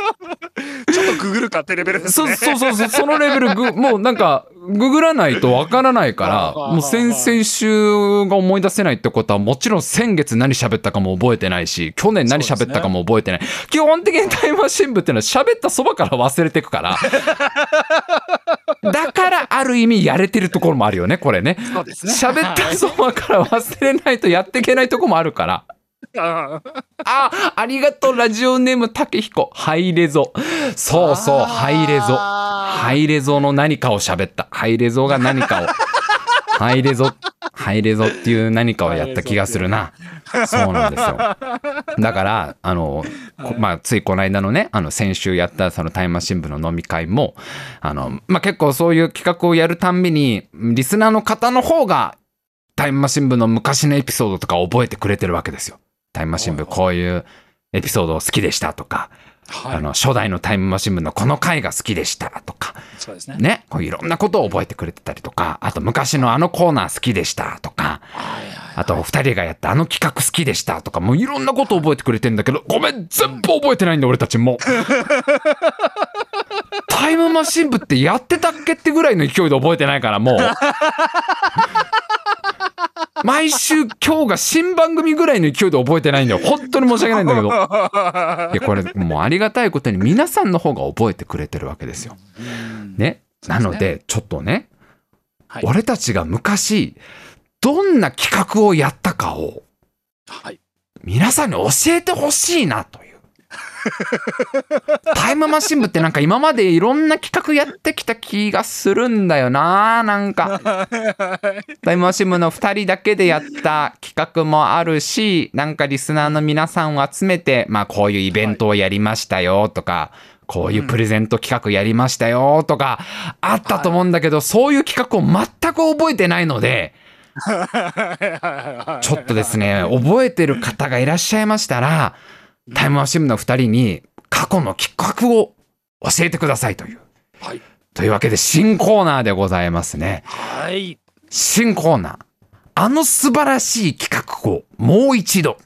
ちょっとググるかってレベルですね。そうそうそうそのレベルぐもうなんかググらないとわからないからもう先々週が思い出せないってことはもちろん先月何喋ったかも覚えてないし去年何喋ったかも覚えてない、ね、基本的にタイムマシン部っていうのは喋ったそばから忘れてくから。だからある意味やれてるところもあるよねこれね。そうですね。喋ったそばから忘れないとやっていけないとこもあるからあ、ありがとう、ラジオネーム、たけひこ。ハイレゾ。そうそう、ハイレゾ。ハイレゾの何かを喋った。ハイレゾが何かを。ハイレゾ、ハイレゾっていう何かをやった気がするな。そうなんですよ。だから、あの、まあ、ついこの間のね、あの、先週やったそのタイムマシン部の飲み会も、あの、まあ、結構そういう企画をやるたんびに、リスナーの方の方が、タイムマシン部の昔のエピソードとか覚えてくれてるわけですよ。タイムマシン部こういうエピソード好きでしたとか、はい、あの初代のタイムマシン部のこの回が好きでしたとか、そうですね。ね、こういろんなことを覚えてくれてたりとか、あと昔のあのコーナー好きでしたとか、あと二人がやったあの企画好きでしたとか、もういろんなことを覚えてくれてんだけど、ごめん、全部覚えてないんだ俺たちも。タイムマシン部ってやってたっけってぐらいの勢いで覚えてないからもう。毎週今日が新番組ぐらいの勢いで覚えてないんだよ。本当に申し訳ないんだけど。いや、これもうありがたいことに皆さんの方が覚えてくれてるわけですよ。ね。なので、ちょっとね、はい、俺たちが昔、どんな企画をやったかを、皆さんに教えてほしいなという。タイムマシン部ってなんか今までいろんな企画やってきた気がするんだよななんか。タイムマシン部の2人だけでやった企画もあるしなんかリスナーの皆さんを集めてまあこういうイベントをやりましたよとか、こういうプレゼント企画やりましたよとかあったと思うんだけど、そういう企画を全く覚えてないのでちょっとですね覚えてる方がいらっしゃいましたらタイムマシン部の2人に過去の企画を教えてくださいという。はい、というわけで新コーナーでございますね。はい。新コーナー。あの素晴らしい企画をもう一度。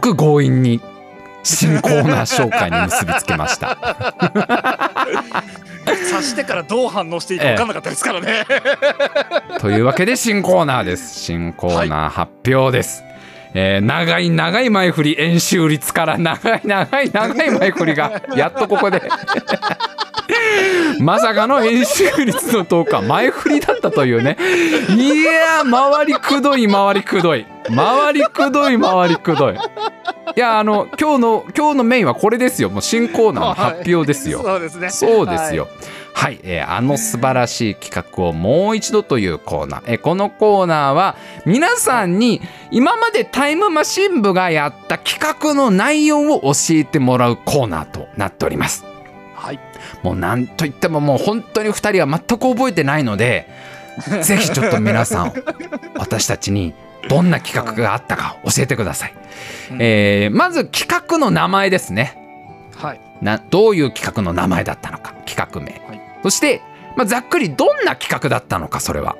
く強引に新コーナー紹介に結びつけました。察してからどう反応していいか分かんなかったですからね。というわけで新コーナーです。新コーナー発表です。えー長い長い前振り演習率から長い長い長い前振りが やっとここで まさかの演習率の10日前振りだったというねいやー回りくどい回りくどい回りくどい回りくどいいやあの今日の今日のメインはこれですよもう新コーナーの発表ですよ、そうですね。そうですよ。はい、えーあの素晴らしい企画をもう一度というコーナー。えーこのコーナーは皆さんに今までタイムマシン部がやった企画の内容を教えてもらうコーナーとなっております。はい。もうなんといってももう本当に2人は全く覚えてないので、ぜひちょっと皆さん 私たちにどんな企画があったか教えてください。うん。えーまず企画の名前ですね。はい。などういう企画の名前だったのか企画名、はい。そして、まあ、ざっくりどんな企画だったのかそれは、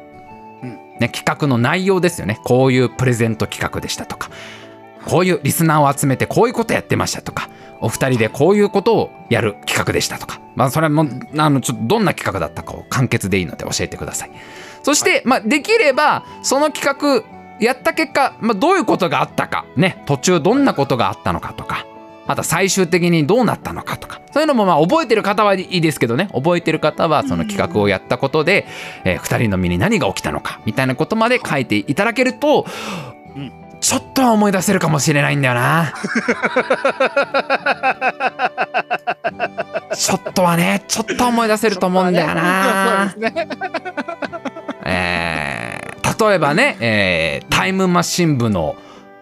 うん。ね、企画の内容ですよね。こういうプレゼント企画でしたとか。こういうリスナーを集めてこういうことやってましたとか。お二人でこういうことをやる企画でしたとか、まあ、それはもうあのちょっとどんな企画だったかを簡潔でいいので教えてください。そして、まあ、できればその企画やった結果、まあ、どういうことがあったか。ね。途中どんなことがあったのかとか。また最終的にどうなったのかとか。そういうのもまあ覚えてる方はいいですけどね。覚えてる方はその企画をやったことで、え2人の身に何が起きたのか。みたいなことまで書いていただけると、うんちょっとは思い出せるかもしれないんだよな。ちょっとはねちょっとは思い出せると思うんだよな。ね。えー例えばね、えータイムマシン部の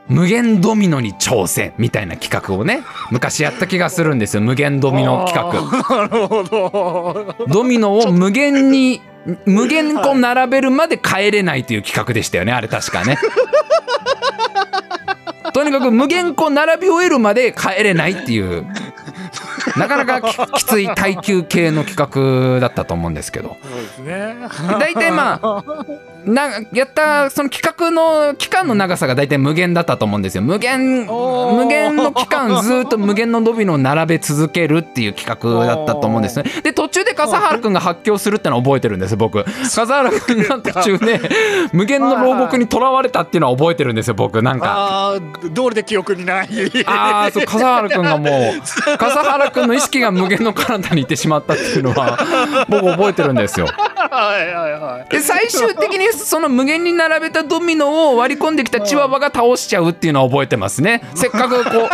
無限ドミノに挑戦みたいな企画をね昔やった気がするんですよ無限ドミノ企画画。なるほど。ドミノを無限に無限個並べるまで帰れないという企画でしたよねあれ確かね とにかく無限個並び終えるまで帰れないっていうなかなかききつい耐久系の企画だったと思うんですけど。そうですね。大体まあなやったその企画の期間の長さが大体無限だったと思うんですよ。無限無限の期間ずっと無限のドミノを並べ続けるっていう企画だったと思うんですね。で途中で笠原くんが発狂するってのは覚えてるんです僕。笠原くんが途中で無限の牢獄にとらわれたっていうのは覚えてるんですよ僕。なんか。ああ、通りで記憶にない。ああそう笠原くんがもう笠原くんの意識が無限の体にいってしまったっていうのは 僕覚えてるんですよ。はいはいはい。で最終的にその無限に並べたドミノを割り込んできたチワワが倒しちゃうっていうのは覚えてますね。せっかくこ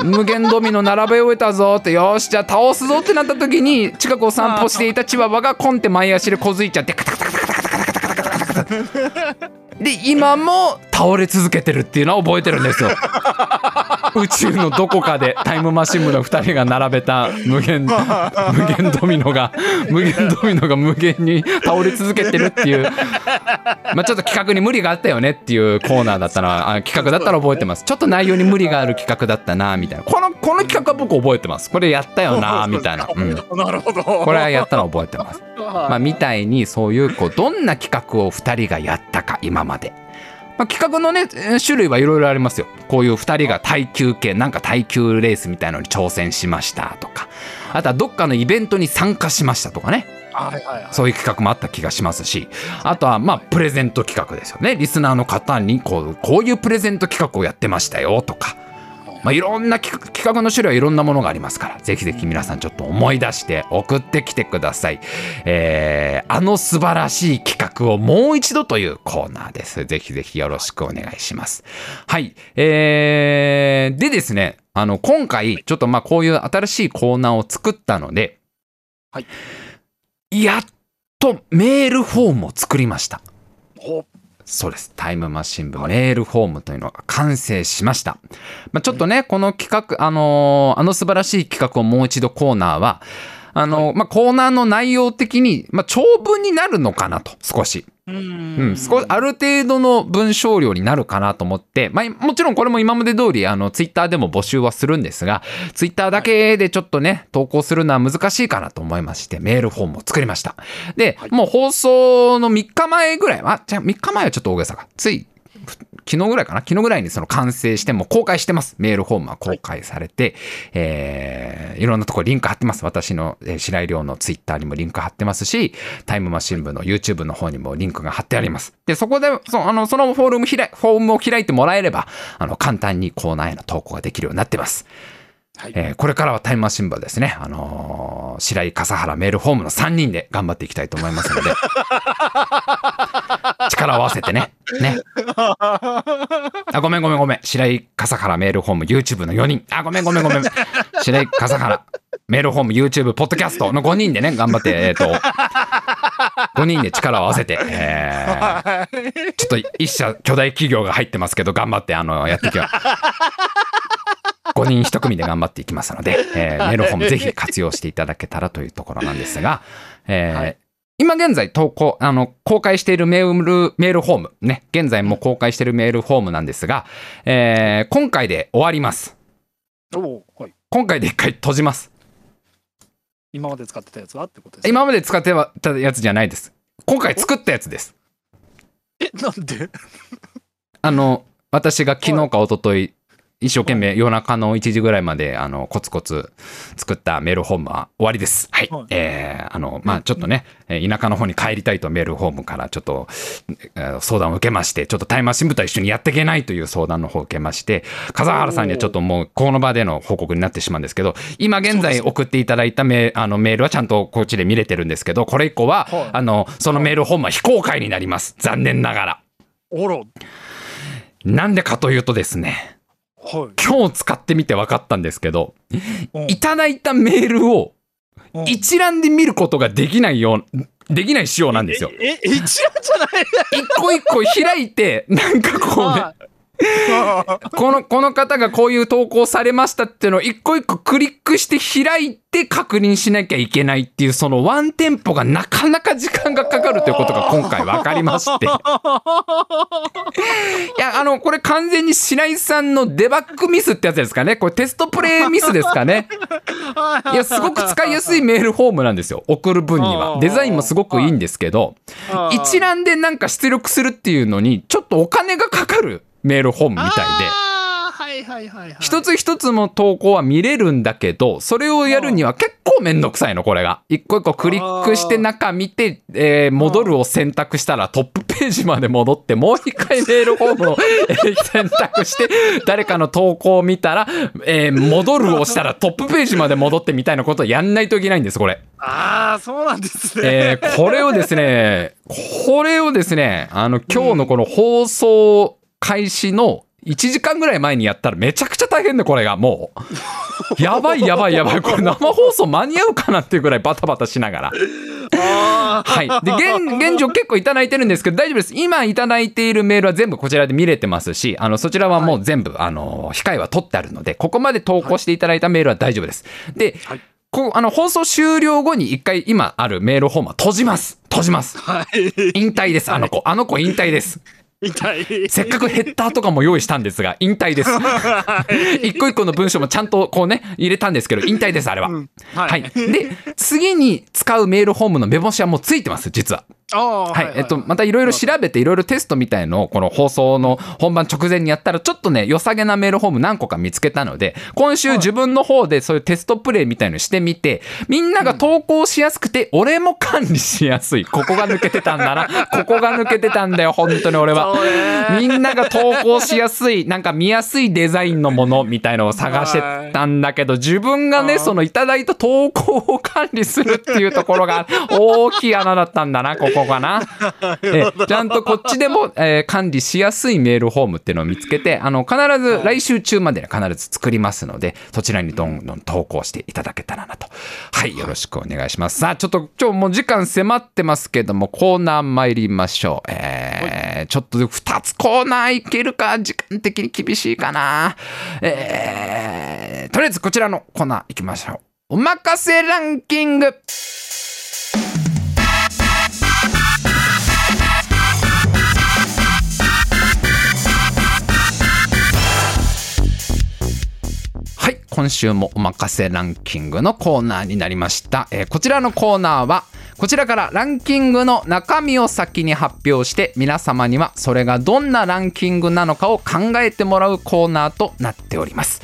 う無限ドミノ並べ終えたぞってよしじゃあ倒すぞってなった時に近くを散歩していたチワワがコンって前足でこづいちゃってカタカタカタカタカタカタカタカタカタで今も倒れ続けてるっていうのは覚えてるんですよ。宇宙のどこかでタイムマシン部の2人が並べた無限 無限ドミノが無限ドミノが無限に倒れ続けてるっていう。まあちょっと企画に無理があったよねっていうコーナーだったらあ企画だったら覚えてます。ちょっと内容に無理がある企画だったなみたいな。このこの企画は僕覚えてます。これやったよなみたいな、うん、なるほど。これはやったの覚えてます。はまあ、みたいにそういうこうどんな企画を2人がやったか今まで、まあ、企画のねえー種類はいろいろありますよ。こういう2人が耐久系なんか耐久レースみたいのに挑戦しましたとか。あとはどっかのイベントに参加しましたとかね。はいはいはい。そういう企画もあった気がしますし。あとはまあプレゼント企画ですよね。リスナーの方にこうこういうプレゼント企画をやってましたよとか。まあ、いろんな企画の種類はいろんなものがありますからぜひぜひ皆さんちょっと思い出して送ってきてください、えーあの素晴らしい企画をもう一度というコーナーです。ぜひぜひよろしくお願いします。はい。えー、でですねあの今回ちょっとまあこういう新しいコーナーを作ったのではい。やっとメールフォームを作りました。ほそうです。タイムマシン部メールフォームというのが完成しました。まあ、ちょっとね、この企画、あのーあの素晴らしい企画をもう一度コーナーは、あのーまあ、コーナーの内容的に、まあ、長文になるのかなと、少し。う。ん、少しある程度の文章量になるかなと思って、まあ、もちろんこれも今まで通りあのツイッターでも募集はするんですがツイッターだけでちょっとね投稿するのは難しいかなと思いましてメールフォームを作りました。で、もう放送の3日前ぐらいはじゃあ3日前はちょっと大げさか。つい昨日ぐらいかな？昨日ぐらいにその完成しても公開してます。メールフォームは公開されて、えーいろんなところリンク貼ってます。私の、えー白井亮のツイッターにもリンク貼ってますし、タイムマシン部の YouTube の方にもリンクが貼ってあります。で、そこで、そあのそのフォーム開、フォームを開いてもらえれば、あの、簡単にコーナーへの投稿ができるようになってます。はいえーこれからはタイムマシン部はですね、あのー白井笠原メールフォームの3人で頑張っていきたいと思いますので、力を合わせてね、ね。あ、ごめんごめんごめん。白井笠原メールフォーム YouTube の4人。あ、ごめんごめんごめん。白井笠原メールフォーム YouTube ポッドキャストの5人でね、頑張って、えっ、と、5人で力を合わせて、えーちょっと一社巨大企業が入ってますけど、頑張って、あの、やっていきます。5人1組で頑張っていきますので、えーメールフォームぜひ活用していただけたらというところなんですが、えーはい今現在投稿、あの、公開しているメール、メールフォーム、ね、現在も公開しているメールフォームなんですが、えー今回で終わります。はい。今回で一回閉じます。今まで使ってたやつはってことですか？今まで使ってたやつじゃないです。今回作ったやつです。え、なんで？あの、私が昨日か一昨日一生懸命夜中の1時ぐらいまで、あの、コツコツ作ったメールフォームは終わりです。はい。はいえーあの、まあちょっとね、えー田舎の方に帰りたいとメールフォームからちょっと、えー相談を受けまして、ちょっとタイマー新聞と一緒にやっていけないという相談の方を受けまして、笠原さんにはちょっともうこの場での報告になってしまうんですけど、今現在送っていただいたメあのメールはちゃんとこっちで見れてるんですけど、これ以降は、はいあの、そのメールフォームは非公開になります。残念ながら。おら、はい。なんでかというとですね、今日使ってみて分かったんですけど、うん。いただいたメールをうん。一覧で見ることができないよう、できない仕様なんですよ。え、え一覧じゃない。一個一個開いて、なんかこうね、はいこの、この方がこういう投稿されましたっていうのを一個一個クリックして開いて確認しなきゃいけないっていうそのワンテンポがなかなか時間がかかるということが今回分かりまして。いや、あの、これ完全に白井さんのデバッグミスってやつですかね。これテストプレイミスですかね。いや、すごく使いやすいメールフォームなんですよ。送る分には。デザインもすごくいいんですけど、一覧でなんか出力するっていうのに、ちょっとお金がかかるメールフォームみたいで。はいはいはいはい。一つ一つの投稿は見れるんだけど、それをやるには結構めんどくさいの、これが。一個一個クリックして中見て、えー戻るを選択したらトップページまで戻って、もう一回メールフォームをえー選択して、誰かの投稿を見たら、えー戻るをしたらトップページまで戻ってみたいなことをやんないといけないんです、これ。ああ、そうなんですね。えーこれをですね、これをですね、あの、今日のこの放送開始の1時間ぐらい前にやったらめちゃくちゃ大変で、これがもう。やばいやばいやばい。これ生放送間に合うかなっていうぐらいバタバタしながら。はい。で、現、現状結構いただいてるんですけど、大丈夫です。今いただいているメールは全部こちらで見れてますし、あの、そちらはもう全部、あの、控えは取ってあるので、ここまで投稿していただいたメールは大丈夫です。で、はいこう、あの、放送終了後に一回今あるメールフォームは閉じます。閉じます。はい。引退です、あの子。あの子引退です。痛い。せっかくヘッダーとかも用意したんですが、引退です。一個一個の文章もちゃんとこうね、入れたんですけど、引退です、あれは。うんはい。で、次に使うメールフォームの目星はもうついてます、実は。ああ、はい。えっと、またいろいろ調べて、いろいろテストみたいのを、この放送の本番直前にやったら、ちょっとね、良さげなメールフォーム何個か見つけたので、今週自分の方でそういうテストプレイみたいのしてみて、みんなが投稿しやすくて、俺も管理しやすい。ここが抜けてたんだな。ここが抜けてたんだよ、本当に俺は。そうねみんなが投稿しやすい、なんか見やすいデザインのものみたいのを探してたんだけど、自分がね、そのいただいた投稿を管理するっていうところが大きい穴だったんだな、ここがな。えちゃんとこっちでも、えー管理しやすいメールフォームっていうのを見つけて、あの、必ず来週中まで必ず作りますので、そちらにどんどん投稿していただけたらなと。はい、よろしくお願いします。さあ、ちょっと今日もう時間迫ってますけども、コーナー参りましょう。えー、ちょっと2つコーナーいけるか、時間的に厳しいかな。えー、とりあえずこちらのコーナー行きましょう。おまかせランキングはい、今週もおまかせランキングのコーナーになりました。えーこちらのコーナーは、こちらからランキングの中身を先に発表して皆様にはそれがどんなランキングなのかを考えてもらうコーナーとなっております、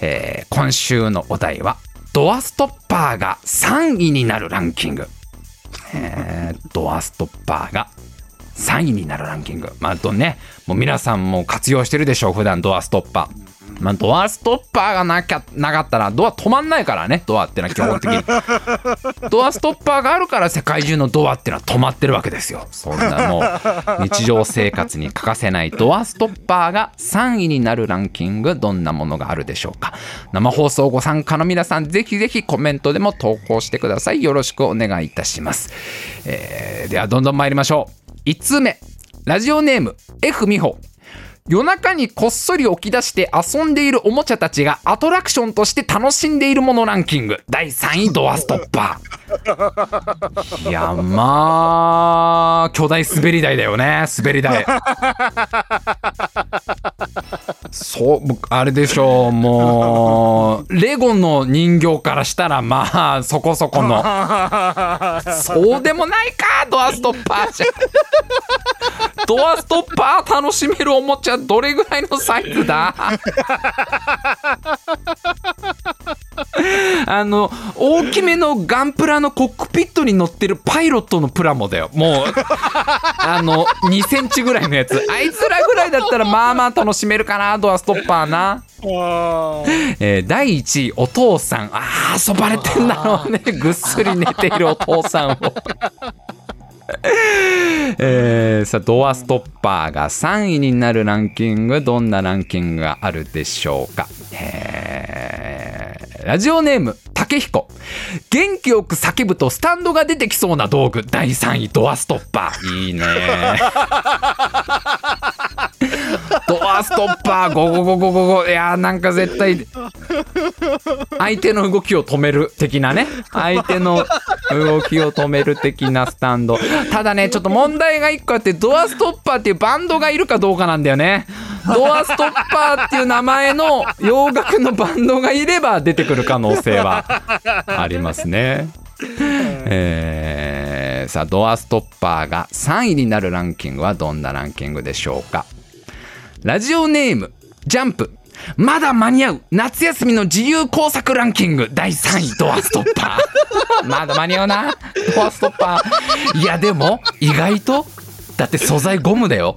えー今週のお題はドアストッパーが3位になるランキング、えードアストッパーが3位になるランキング。まあ、あとね、もう皆さんも活用してるでしょう、普段ドアストッパー。まあ、ドアストッパーがなきゃなかったらドア止まんないからねドアってのは基本的に。ドアストッパーがあるから世界中のドアってのは止まってるわけですよ。そんなもう日常生活に欠かせないドアストッパーが3位になるランキングどんなものがあるでしょうか。生放送ご参加の皆さんぜひぜひコメントでも投稿してください。よろしくお願いいたします、えーではどんどん参りましょう。1通目。ラジオネーム F 美穂夜中にこっそり起き出して遊んでいるおもちゃたちがアトラクションとして楽しんでいるものランキング。第3位ドアストッパー。いやまあ巨大滑り台だよね。滑り台。そうあれでしょうもう。レゴの人形からしたらまあそこそこの。そうでもないかドアストッパーじゃ。ドアストッパー楽しめるおもちゃどれぐらいのサイズだ？あの大きめのガンプラのコックピットに乗ってるパイロットのプラモだよ。もう あの2センチぐらいのやつ。あいつらぐらいだったらまあまあ楽しめるかなドアストッパーな。えー第1位お父さん。あー遊ばれてんだろうね。ぐっすり寝ているお父さんを えーさあドアストッパーが3位になるランキングどんなランキングがあるでしょうか、えー。ラジオネーム竹彦元気よく叫ぶとスタンドが出てきそうな道具。第3位ドアストッパー。いいね。ドアストッパー。ゴゴゴゴゴゴ。いやーなんか絶対相手の動きを止める的なね。相手の動きを止める的なスタンド。ただねちょっと問題が1個あってドアストッパーっていうバンドがいるかどうかなんだよねドアストッパーっていう名前の洋楽のバンドがいれば出てくる可能性は ありますね。えーさあドアストッパーが3位になるランキングはどんなランキングでしょうか。ラジオネームジャンプ。まだ間に合う夏休みの自由工作ランキング。第3位ドアストッパー。まだ間に合うなドアストッパー。いやでも意外とだって素材ゴムだよ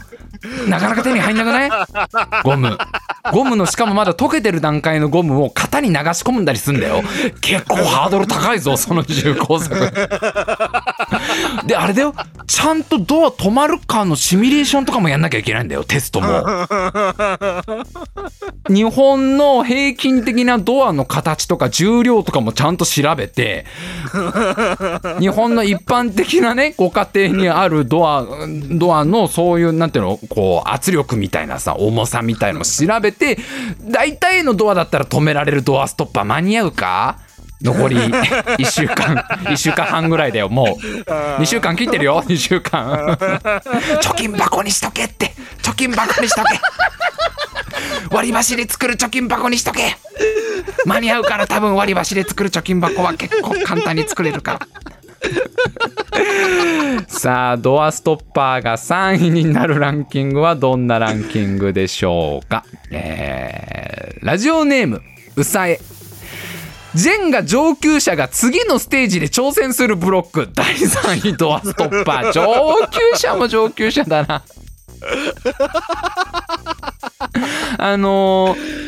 なかなか手に入んなくない？ゴム。ゴムのしかもまだ溶けてる段階のゴムを型に流し込んだりすんだよ。結構ハードル高いぞその重工作。であれだよ。ちゃんとドア止まるかのシミュレーションとかもやんなきゃいけないんだよ。テストも。日本の平均的なドアの形とか重量とかもちゃんと調べて日本の一般的なねご家庭にあるドアドアのそういうなんていうのこう圧力みたいなさ重さみたいのも調べて大体のドアだったら止められるドアストッパー間に合うか残り1週間1週間半ぐらいだよもう。2週間切ってるよ 2週間。貯金箱にしとけって。貯金箱にしとけ。割り箸で作る貯金箱にしとけ。間に合うから多分割り箸で作る貯金箱は結構簡単に作れるから。さあドアストッパーが3位になるランキングはどんなランキングでしょうか、えーラジオネームうさえジェンガ上級者が次のステージで挑戦するブロック。第3位ドアストッパー。上級者も上級者だな。あのー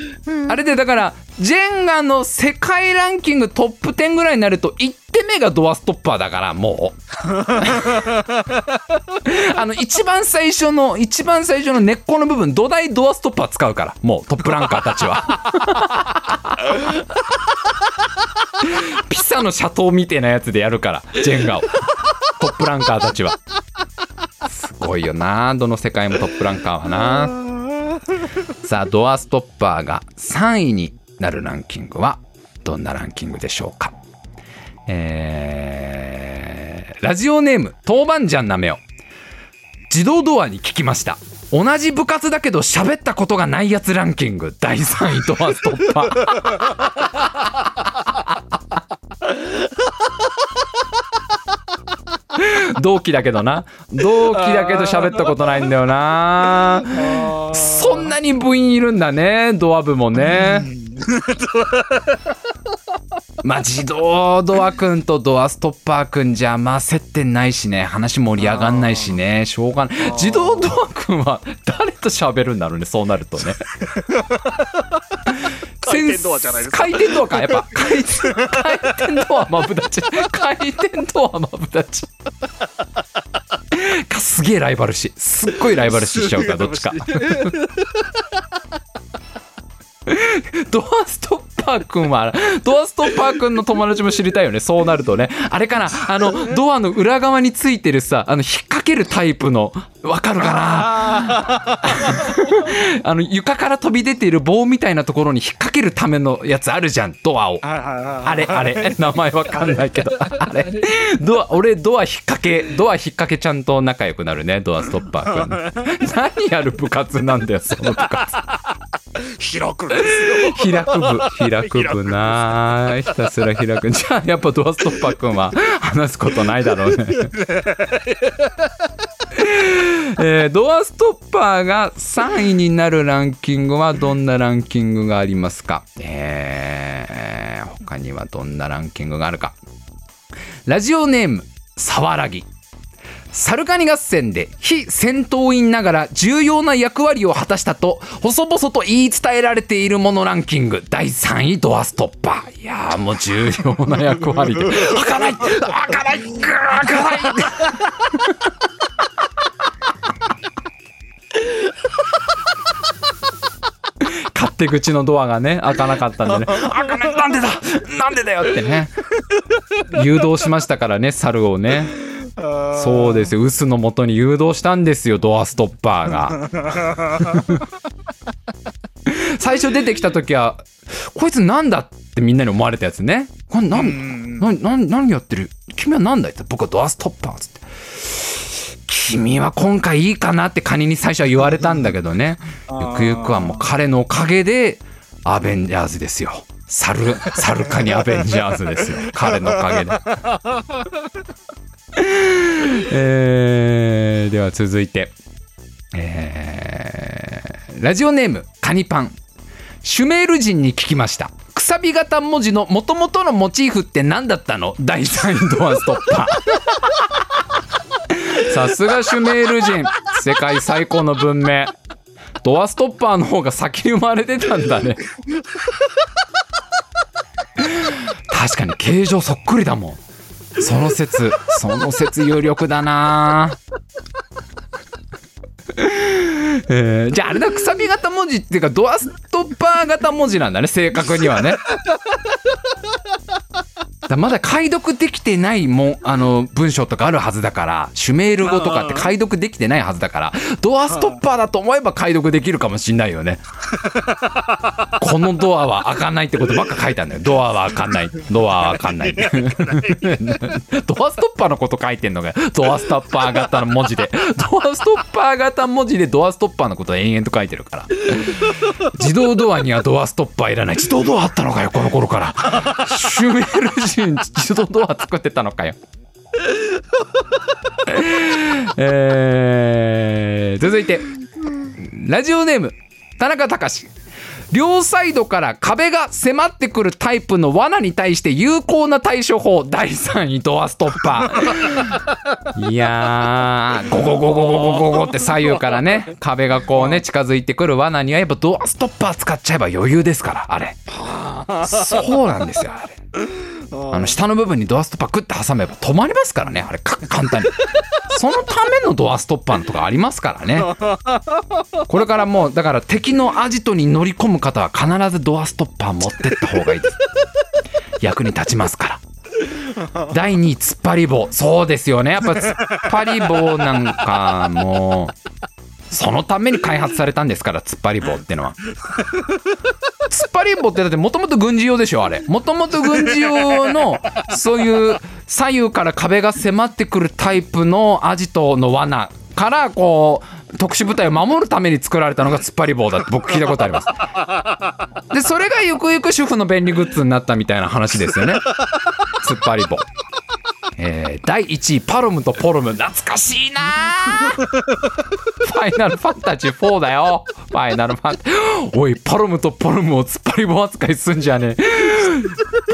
あれでだからジェンガの世界ランキングトップ10ぐらいになると1手目がドアストッパーだからもう。あの一番最初の一番最初の根っこの部分土台ドアストッパー使うからもうトップランカーたちは。ピサの斜塔みたいなやつでやるからジェンガを。トップランカーたちは。すごいよなどの世界もトップランカーはな さあドアストッパーが3位になるランキングはどんなランキングでしょうか？えーラジオネーム豆板醤なめよ。自動ドアに聞きました。同じ部活だけど喋ったことがないやつランキング。第3位ドアストッパー。同期だけどな。同期だけど喋ったことないんだよな。そんなに部員いるんだね。ドア部もね。まあ自動ドアくんとドアストッパーくんじゃまあ接点ないしね。話盛り上がんないしね。しょうがない。自動ドアくんは誰と喋るんだろうね。そうなるとね回転ドアじゃないですか。回転ドアかやっぱ。回転回転ドア。マブダチ回転ドアマブダチかすげえライバル視。すっごいライバル視しちゃうかどっちか ドアストッパーくんはドアストッパーくんの友達も知りたいよね。そうなるとね。あれかな。あのドアの裏側についてるさあの引っ掛けるタイプのわかるかな？あ の床から飛び出ている棒みたいなところに引っ掛けるためのやつあるじゃんドアを。あれあれ。名前わかんないけど。あれ。ドア俺ドア引っ掛けドア引っ掛けちゃんと仲良くなるねドアストッパーくん。何やる部活なんだよその部活開くんですよ。開く部開く部なあひたすら開くじゃあやっぱドアストッパーくんは話すことないだろうね。えードアストッパーが3位になるランキングはどんなランキングがありますか？えー他にはどんなランキングがあるか。ラジオネームさわらぎサルカニ合戦で非戦闘員ながら重要な役割を果たしたと細々と言い伝えられているものランキング。第3位ドアストッパー。いやーもう重要な役割で。開かない。開かない。開かない。勝手口のドアがね開かなかったんでね。開かない。なんでだ。なんでだよってね。誘導しましたからね猿をねそうですよ。臼のもとに誘導したんですよドアストッパーが。最初出てきた時はこいつなんだってみんなに思われたやつね。これなんなな何やってる？君は何だって僕はドアストッパーっつって。君は今回いいかなってカニに最初は言われたんだけどね。ゆくゆくはもう彼のおかげでアベンジャーズですよ。サルサルカニアベンジャーズですよ。彼のおかげで えーでは続いて、えーラジオネームカニパン。シュメール人に聞きました。くさび型文字の元々のモチーフって何だったの？第3位ドアストッパー。さすがシュメール人。世界最高の文明。ドアストッパーの方が先に生まれてたんだね。確かに形状そっくりだもん。その説その説有力だな。えーじゃああれだくさび型文字っていうかドアストッパー型文字なんだね正確にはね。だまだ解読できてないもんあの文章とかあるはずだからシュメール語とかって解読できてないはずだからドアストッパーだと思えば解読できるかもしんないよね。このドアは開かないってことばっか書いてあるんだよ。ドアは開かない。ドアは開かない。ドアストッパーのこと書いてんのがドアストッパー型の文字で。ドアストッパー型文字でドアストッパーのことを延々と書いてるから。自動ドアにはドアストッパーいらない。自動ドアあったのかよこの頃から。シュメール人自動ドア作ってたのかよ。えー続いてラジオネーム田中隆。両サイドから壁が迫ってくるタイプの罠に対して有効な対処法第3位ドアストッパー。いやーゴゴゴゴゴゴゴゴって左右からね壁がこうね近づいてくる罠にはやっぱドアストッパー使っちゃえば余裕ですからあれそうなんですよあれあの下の部分にドアストッパークッて挟めば止まりますからねあれか簡単に。そのためのドアストッパーのとかありますからね。これからもうだから敵のアジトに乗り込む方は必ずドアストッパー持ってった方がいいです。役に立ちますから。第2位突っ張り棒。そうですよね。やっぱ突っ張り棒なんかもうそのために開発されたんですから突っ張り棒ってのは。突っ張り棒ってだってもともと軍事用でしょあれ。もともと軍事用のそういう左右から壁が迫ってくるタイプのアジトの罠からこう特殊部隊を守るために作られたのが突っ張り棒だって僕聞いたことあります。でそれがゆくゆく主婦の便利グッズになったみたいな話ですよね。突っ張り棒。えー、第1位パロムとポロム。懐かしいな。ファイナルファンタジー4だよ。ファイナルファンタおいパロムとポロムを突っ張り棒扱いすんじゃねえ。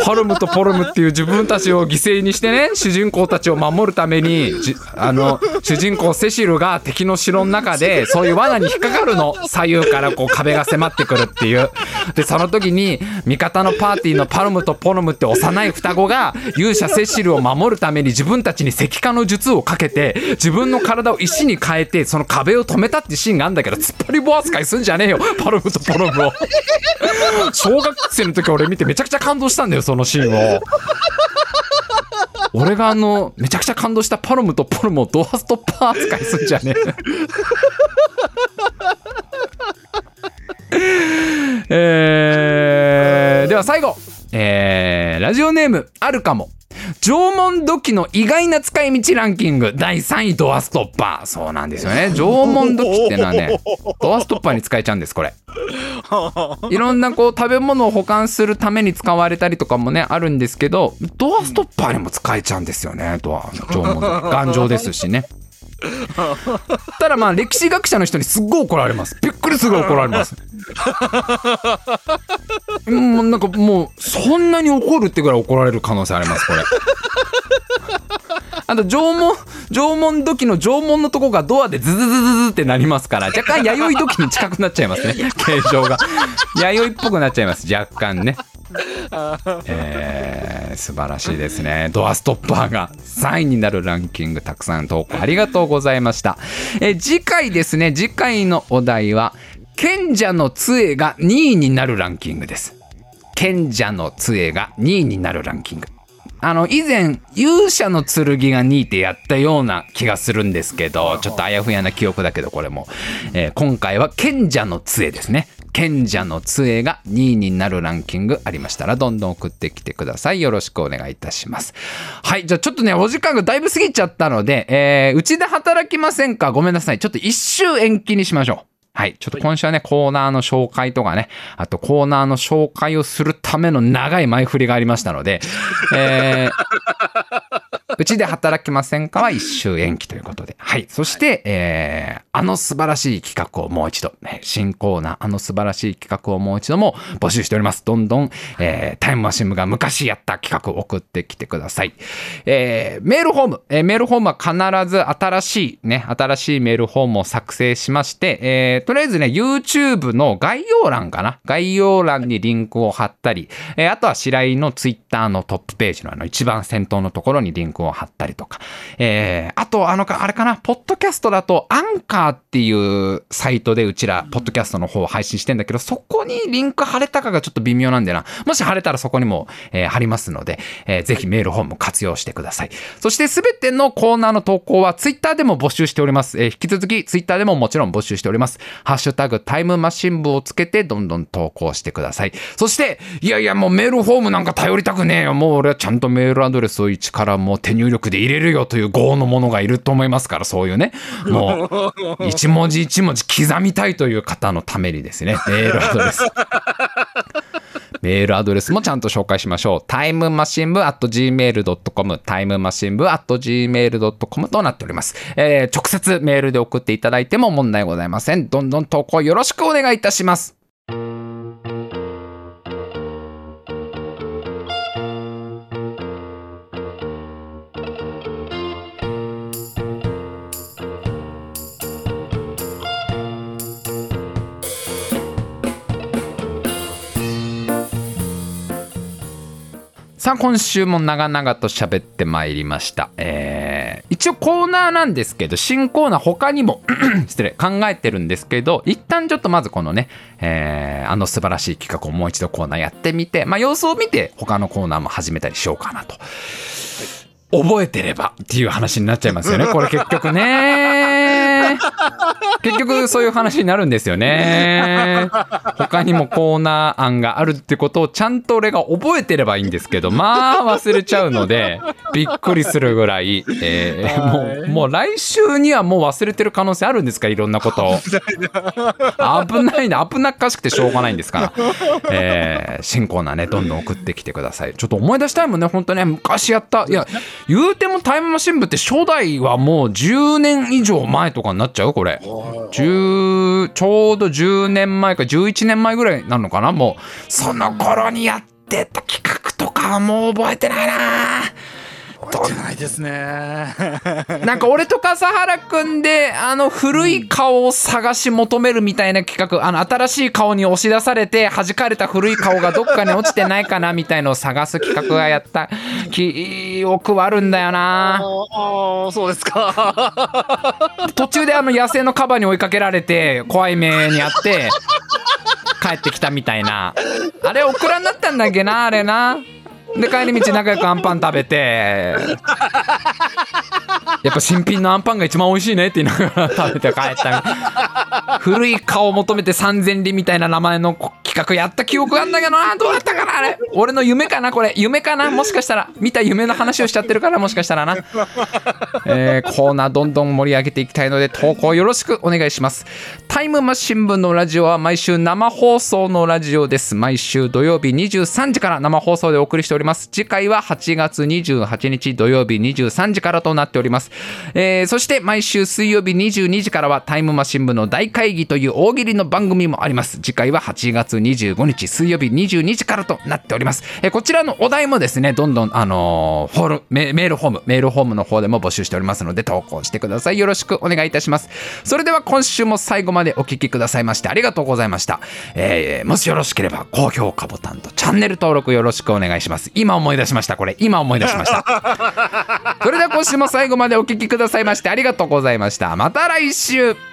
パロムとポロムっていう自分たちを犠牲にしてね主人公たちを守るためにあの主人公セシルが敵の城の中でそういう罠に引っかかるの。左右からこう壁が迫ってくるっていう。でその時に味方のパーティーのパロムとポロムって幼い双子が勇者セシルを守るためために自分たちに石化の術をかけて自分の体を石に変えてその壁を止めたってシーンがあるんだけど突っ張り棒扱いすんじゃねえよ。パロムとポロムを。小学生の時俺見てめちゃくちゃ感動したんだよそのシーンを。俺があのめちゃくちゃ感動したパロムとポロムをドアストッパー扱いすんじゃねえー、では最後、えー、ラジオネームあるかも。縄文土器の意外な使い道ランキング。第3位ドアストッパー。そうなんですよね。縄文土器ってのはね ドアストッパーに使えちゃうんですこれ。いろんなこう食べ物を保管するために使われたりとかもねあるんですけどドアストッパーにも使えちゃうんですよね。ドア縄文土器。頑丈ですしね ただまあ歴史学者の人にすっごい怒られます。びっくりすぐ怒られます。もうなんかもうそんなに怒るってぐらい怒られる可能性ありますこれ。あと縄文縄文土器の縄文のとこがドアでズズズズズってなりますから若干弥生土器に近くなっちゃいますね。形状が。弥生っぽくなっちゃいます若干ね。えー、素晴らしいですね。ドアストッパーが3位になるランキングたくさん投稿ありがとうございました。え、次回ですね、次回のお題は、賢者の杖が2位になるランキングです。賢者の杖が2位になるランキング。あの、以前、勇者の剣が2位ってやったような気がするんですけど、ちょっとあやふやな記憶だけど、これも。えー、今回は賢者の杖ですね。賢者の杖が2位になるランキングありましたらどんどん送ってきてください。よろしくお願いいたします。はい、じゃあちょっとね、お時間がだいぶ過ぎちゃったので、えー、うちで働きませんか？ごめんなさい。ちょっと一周延期にしましょう。はい。ちょっと今週はね、コーナーの紹介とかね、あとコーナーの紹介をするための長い前振りがありましたので、えー、うちで働きませんかは一周延期ということで。はい。そして、えー、あの素晴らしい企画をもう一度、ね、新コーナー、あの素晴らしい企画をもう一度も募集しております。どんどん、えー、タイムマシン部が昔やった企画を送ってきてください。えー、メールホーム、えー、メールホームは必ず新しいね、新しいメールホームを作成しまして、えー、とりあえずね、YouTube の概要欄かな概要欄にリンクを貼ったり、えー、あとは白井の Twitter のトップページのあの一番先頭のところにリンクを貼ったりとか、えー、あと、あの、あれかな、ポッドキャストだと、アンカーっていうサイトでうちら、ポッドキャストの方を配信してんだけど、そこにリンク貼れたかがちょっと微妙なんだよな。もし貼れたらそこにも、えー、貼りますので、えー、ぜひメールホーム活用してください。そしてすべてのコーナーの投稿は Twitter でも募集しております。えー、引き続き Twitter でももちろん募集しております。ハッシュタグタイムマシン部をつけてどんどん投稿してください。そして、いやいやもうメールフォームなんか頼りたくねえよ。もう俺はちゃんとメールアドレスを一からもう手入力で入れるよという業の者がいると思いますから、そういうね。もう、一文字一文字刻みたいという方のためにですね、メールアドレス。メールアドレスもちゃんと紹介しましょう。タイムマシン部 at gmail.com、タイムマシン部 at gmail.com となっております。えー、直接メールで送っていただいても問題ございません。どんどん投稿よろしくお願いいたします。さあ今週も長々と喋ってまいりました、えー、一応コーナーなんですけど新コーナー他にも 失礼考えてるんですけど一旦ちょっとまずこのね、えー、あの素晴らしい企画をもう一度コーナーやってみてまあ様子を見て他のコーナーも始めたりしようかなと。覚えてればっていう話になっちゃいますよねこれ結局ね結局そういう話になるんですよね。他にもコーナー案があるってことをちゃんと俺が覚えてればいいんですけど、まあ忘れちゃうので、びっくりするぐらい、えー、もう、もう来週にはもう忘れてる可能性あるんですか？いろんなことを。危ないな、危なっかしくてしょうがないんですから。えー、新コーナーね、どんどん送ってきてください。ちょっと思い出したいもんね、本当ね、昔やった。いや、言うてもタイムマシン部って初代はもう10年以上前とかになっちゃうこれ。10ちょうど10年前か11年前ぐらいなのかな？もうその頃にやってた企画とかはもう覚えてないな覚えてないですね。なんか俺と笠原くんであの古い顔を探し求めるみたいな企画あの新しい顔に押し出されて弾かれた古い顔がどっかに落ちてないかなみたいのを探す企画がやった記憶はあるんだよな。ああそうですか。途中であの野生のカバに追いかけられて怖い目にあって帰ってきたみたいな。あれオクラになったんだっけなあれなで帰り道仲良くアンパン食べて。やっぱ新品のアンパンが一番美味しいねって言いながら食べて帰った。古い顔を求めて三千里みたいな名前の企画やった記憶があんだけどな。どうだったかなあれ。俺の夢かなこれ。夢かなもしかしたら。見た夢の話をしちゃってるからもしかしたらな、えー、コーナーどんどん盛り上げていきたいので投稿よろしくお願いします。タイムマシン部のラジオは毎週生放送のラジオです。毎週土曜日23時から生放送でお送りしております。次回は8月28日土曜日23時からとなっております、えー、そして毎週水曜日22時からはタイムマシン部の大会議という大喜利の番組もあります。次回は8月25日水曜日22時からとなっております、えー、こちらのお題もですねどんどんあのー、フォルメールフォームメールフォームの方でも募集しておりますので投稿してください。よろしくお願いいたします。それでは今週も最後までお聴きくださいましてありがとうございました、えー、もしよろしければ高評価ボタンとチャンネル登録よろしくお願いします。今思い出しましたこれ。今思い出しました。それでは今週も最後までお聴きくださいましてありがとうございました。また来週。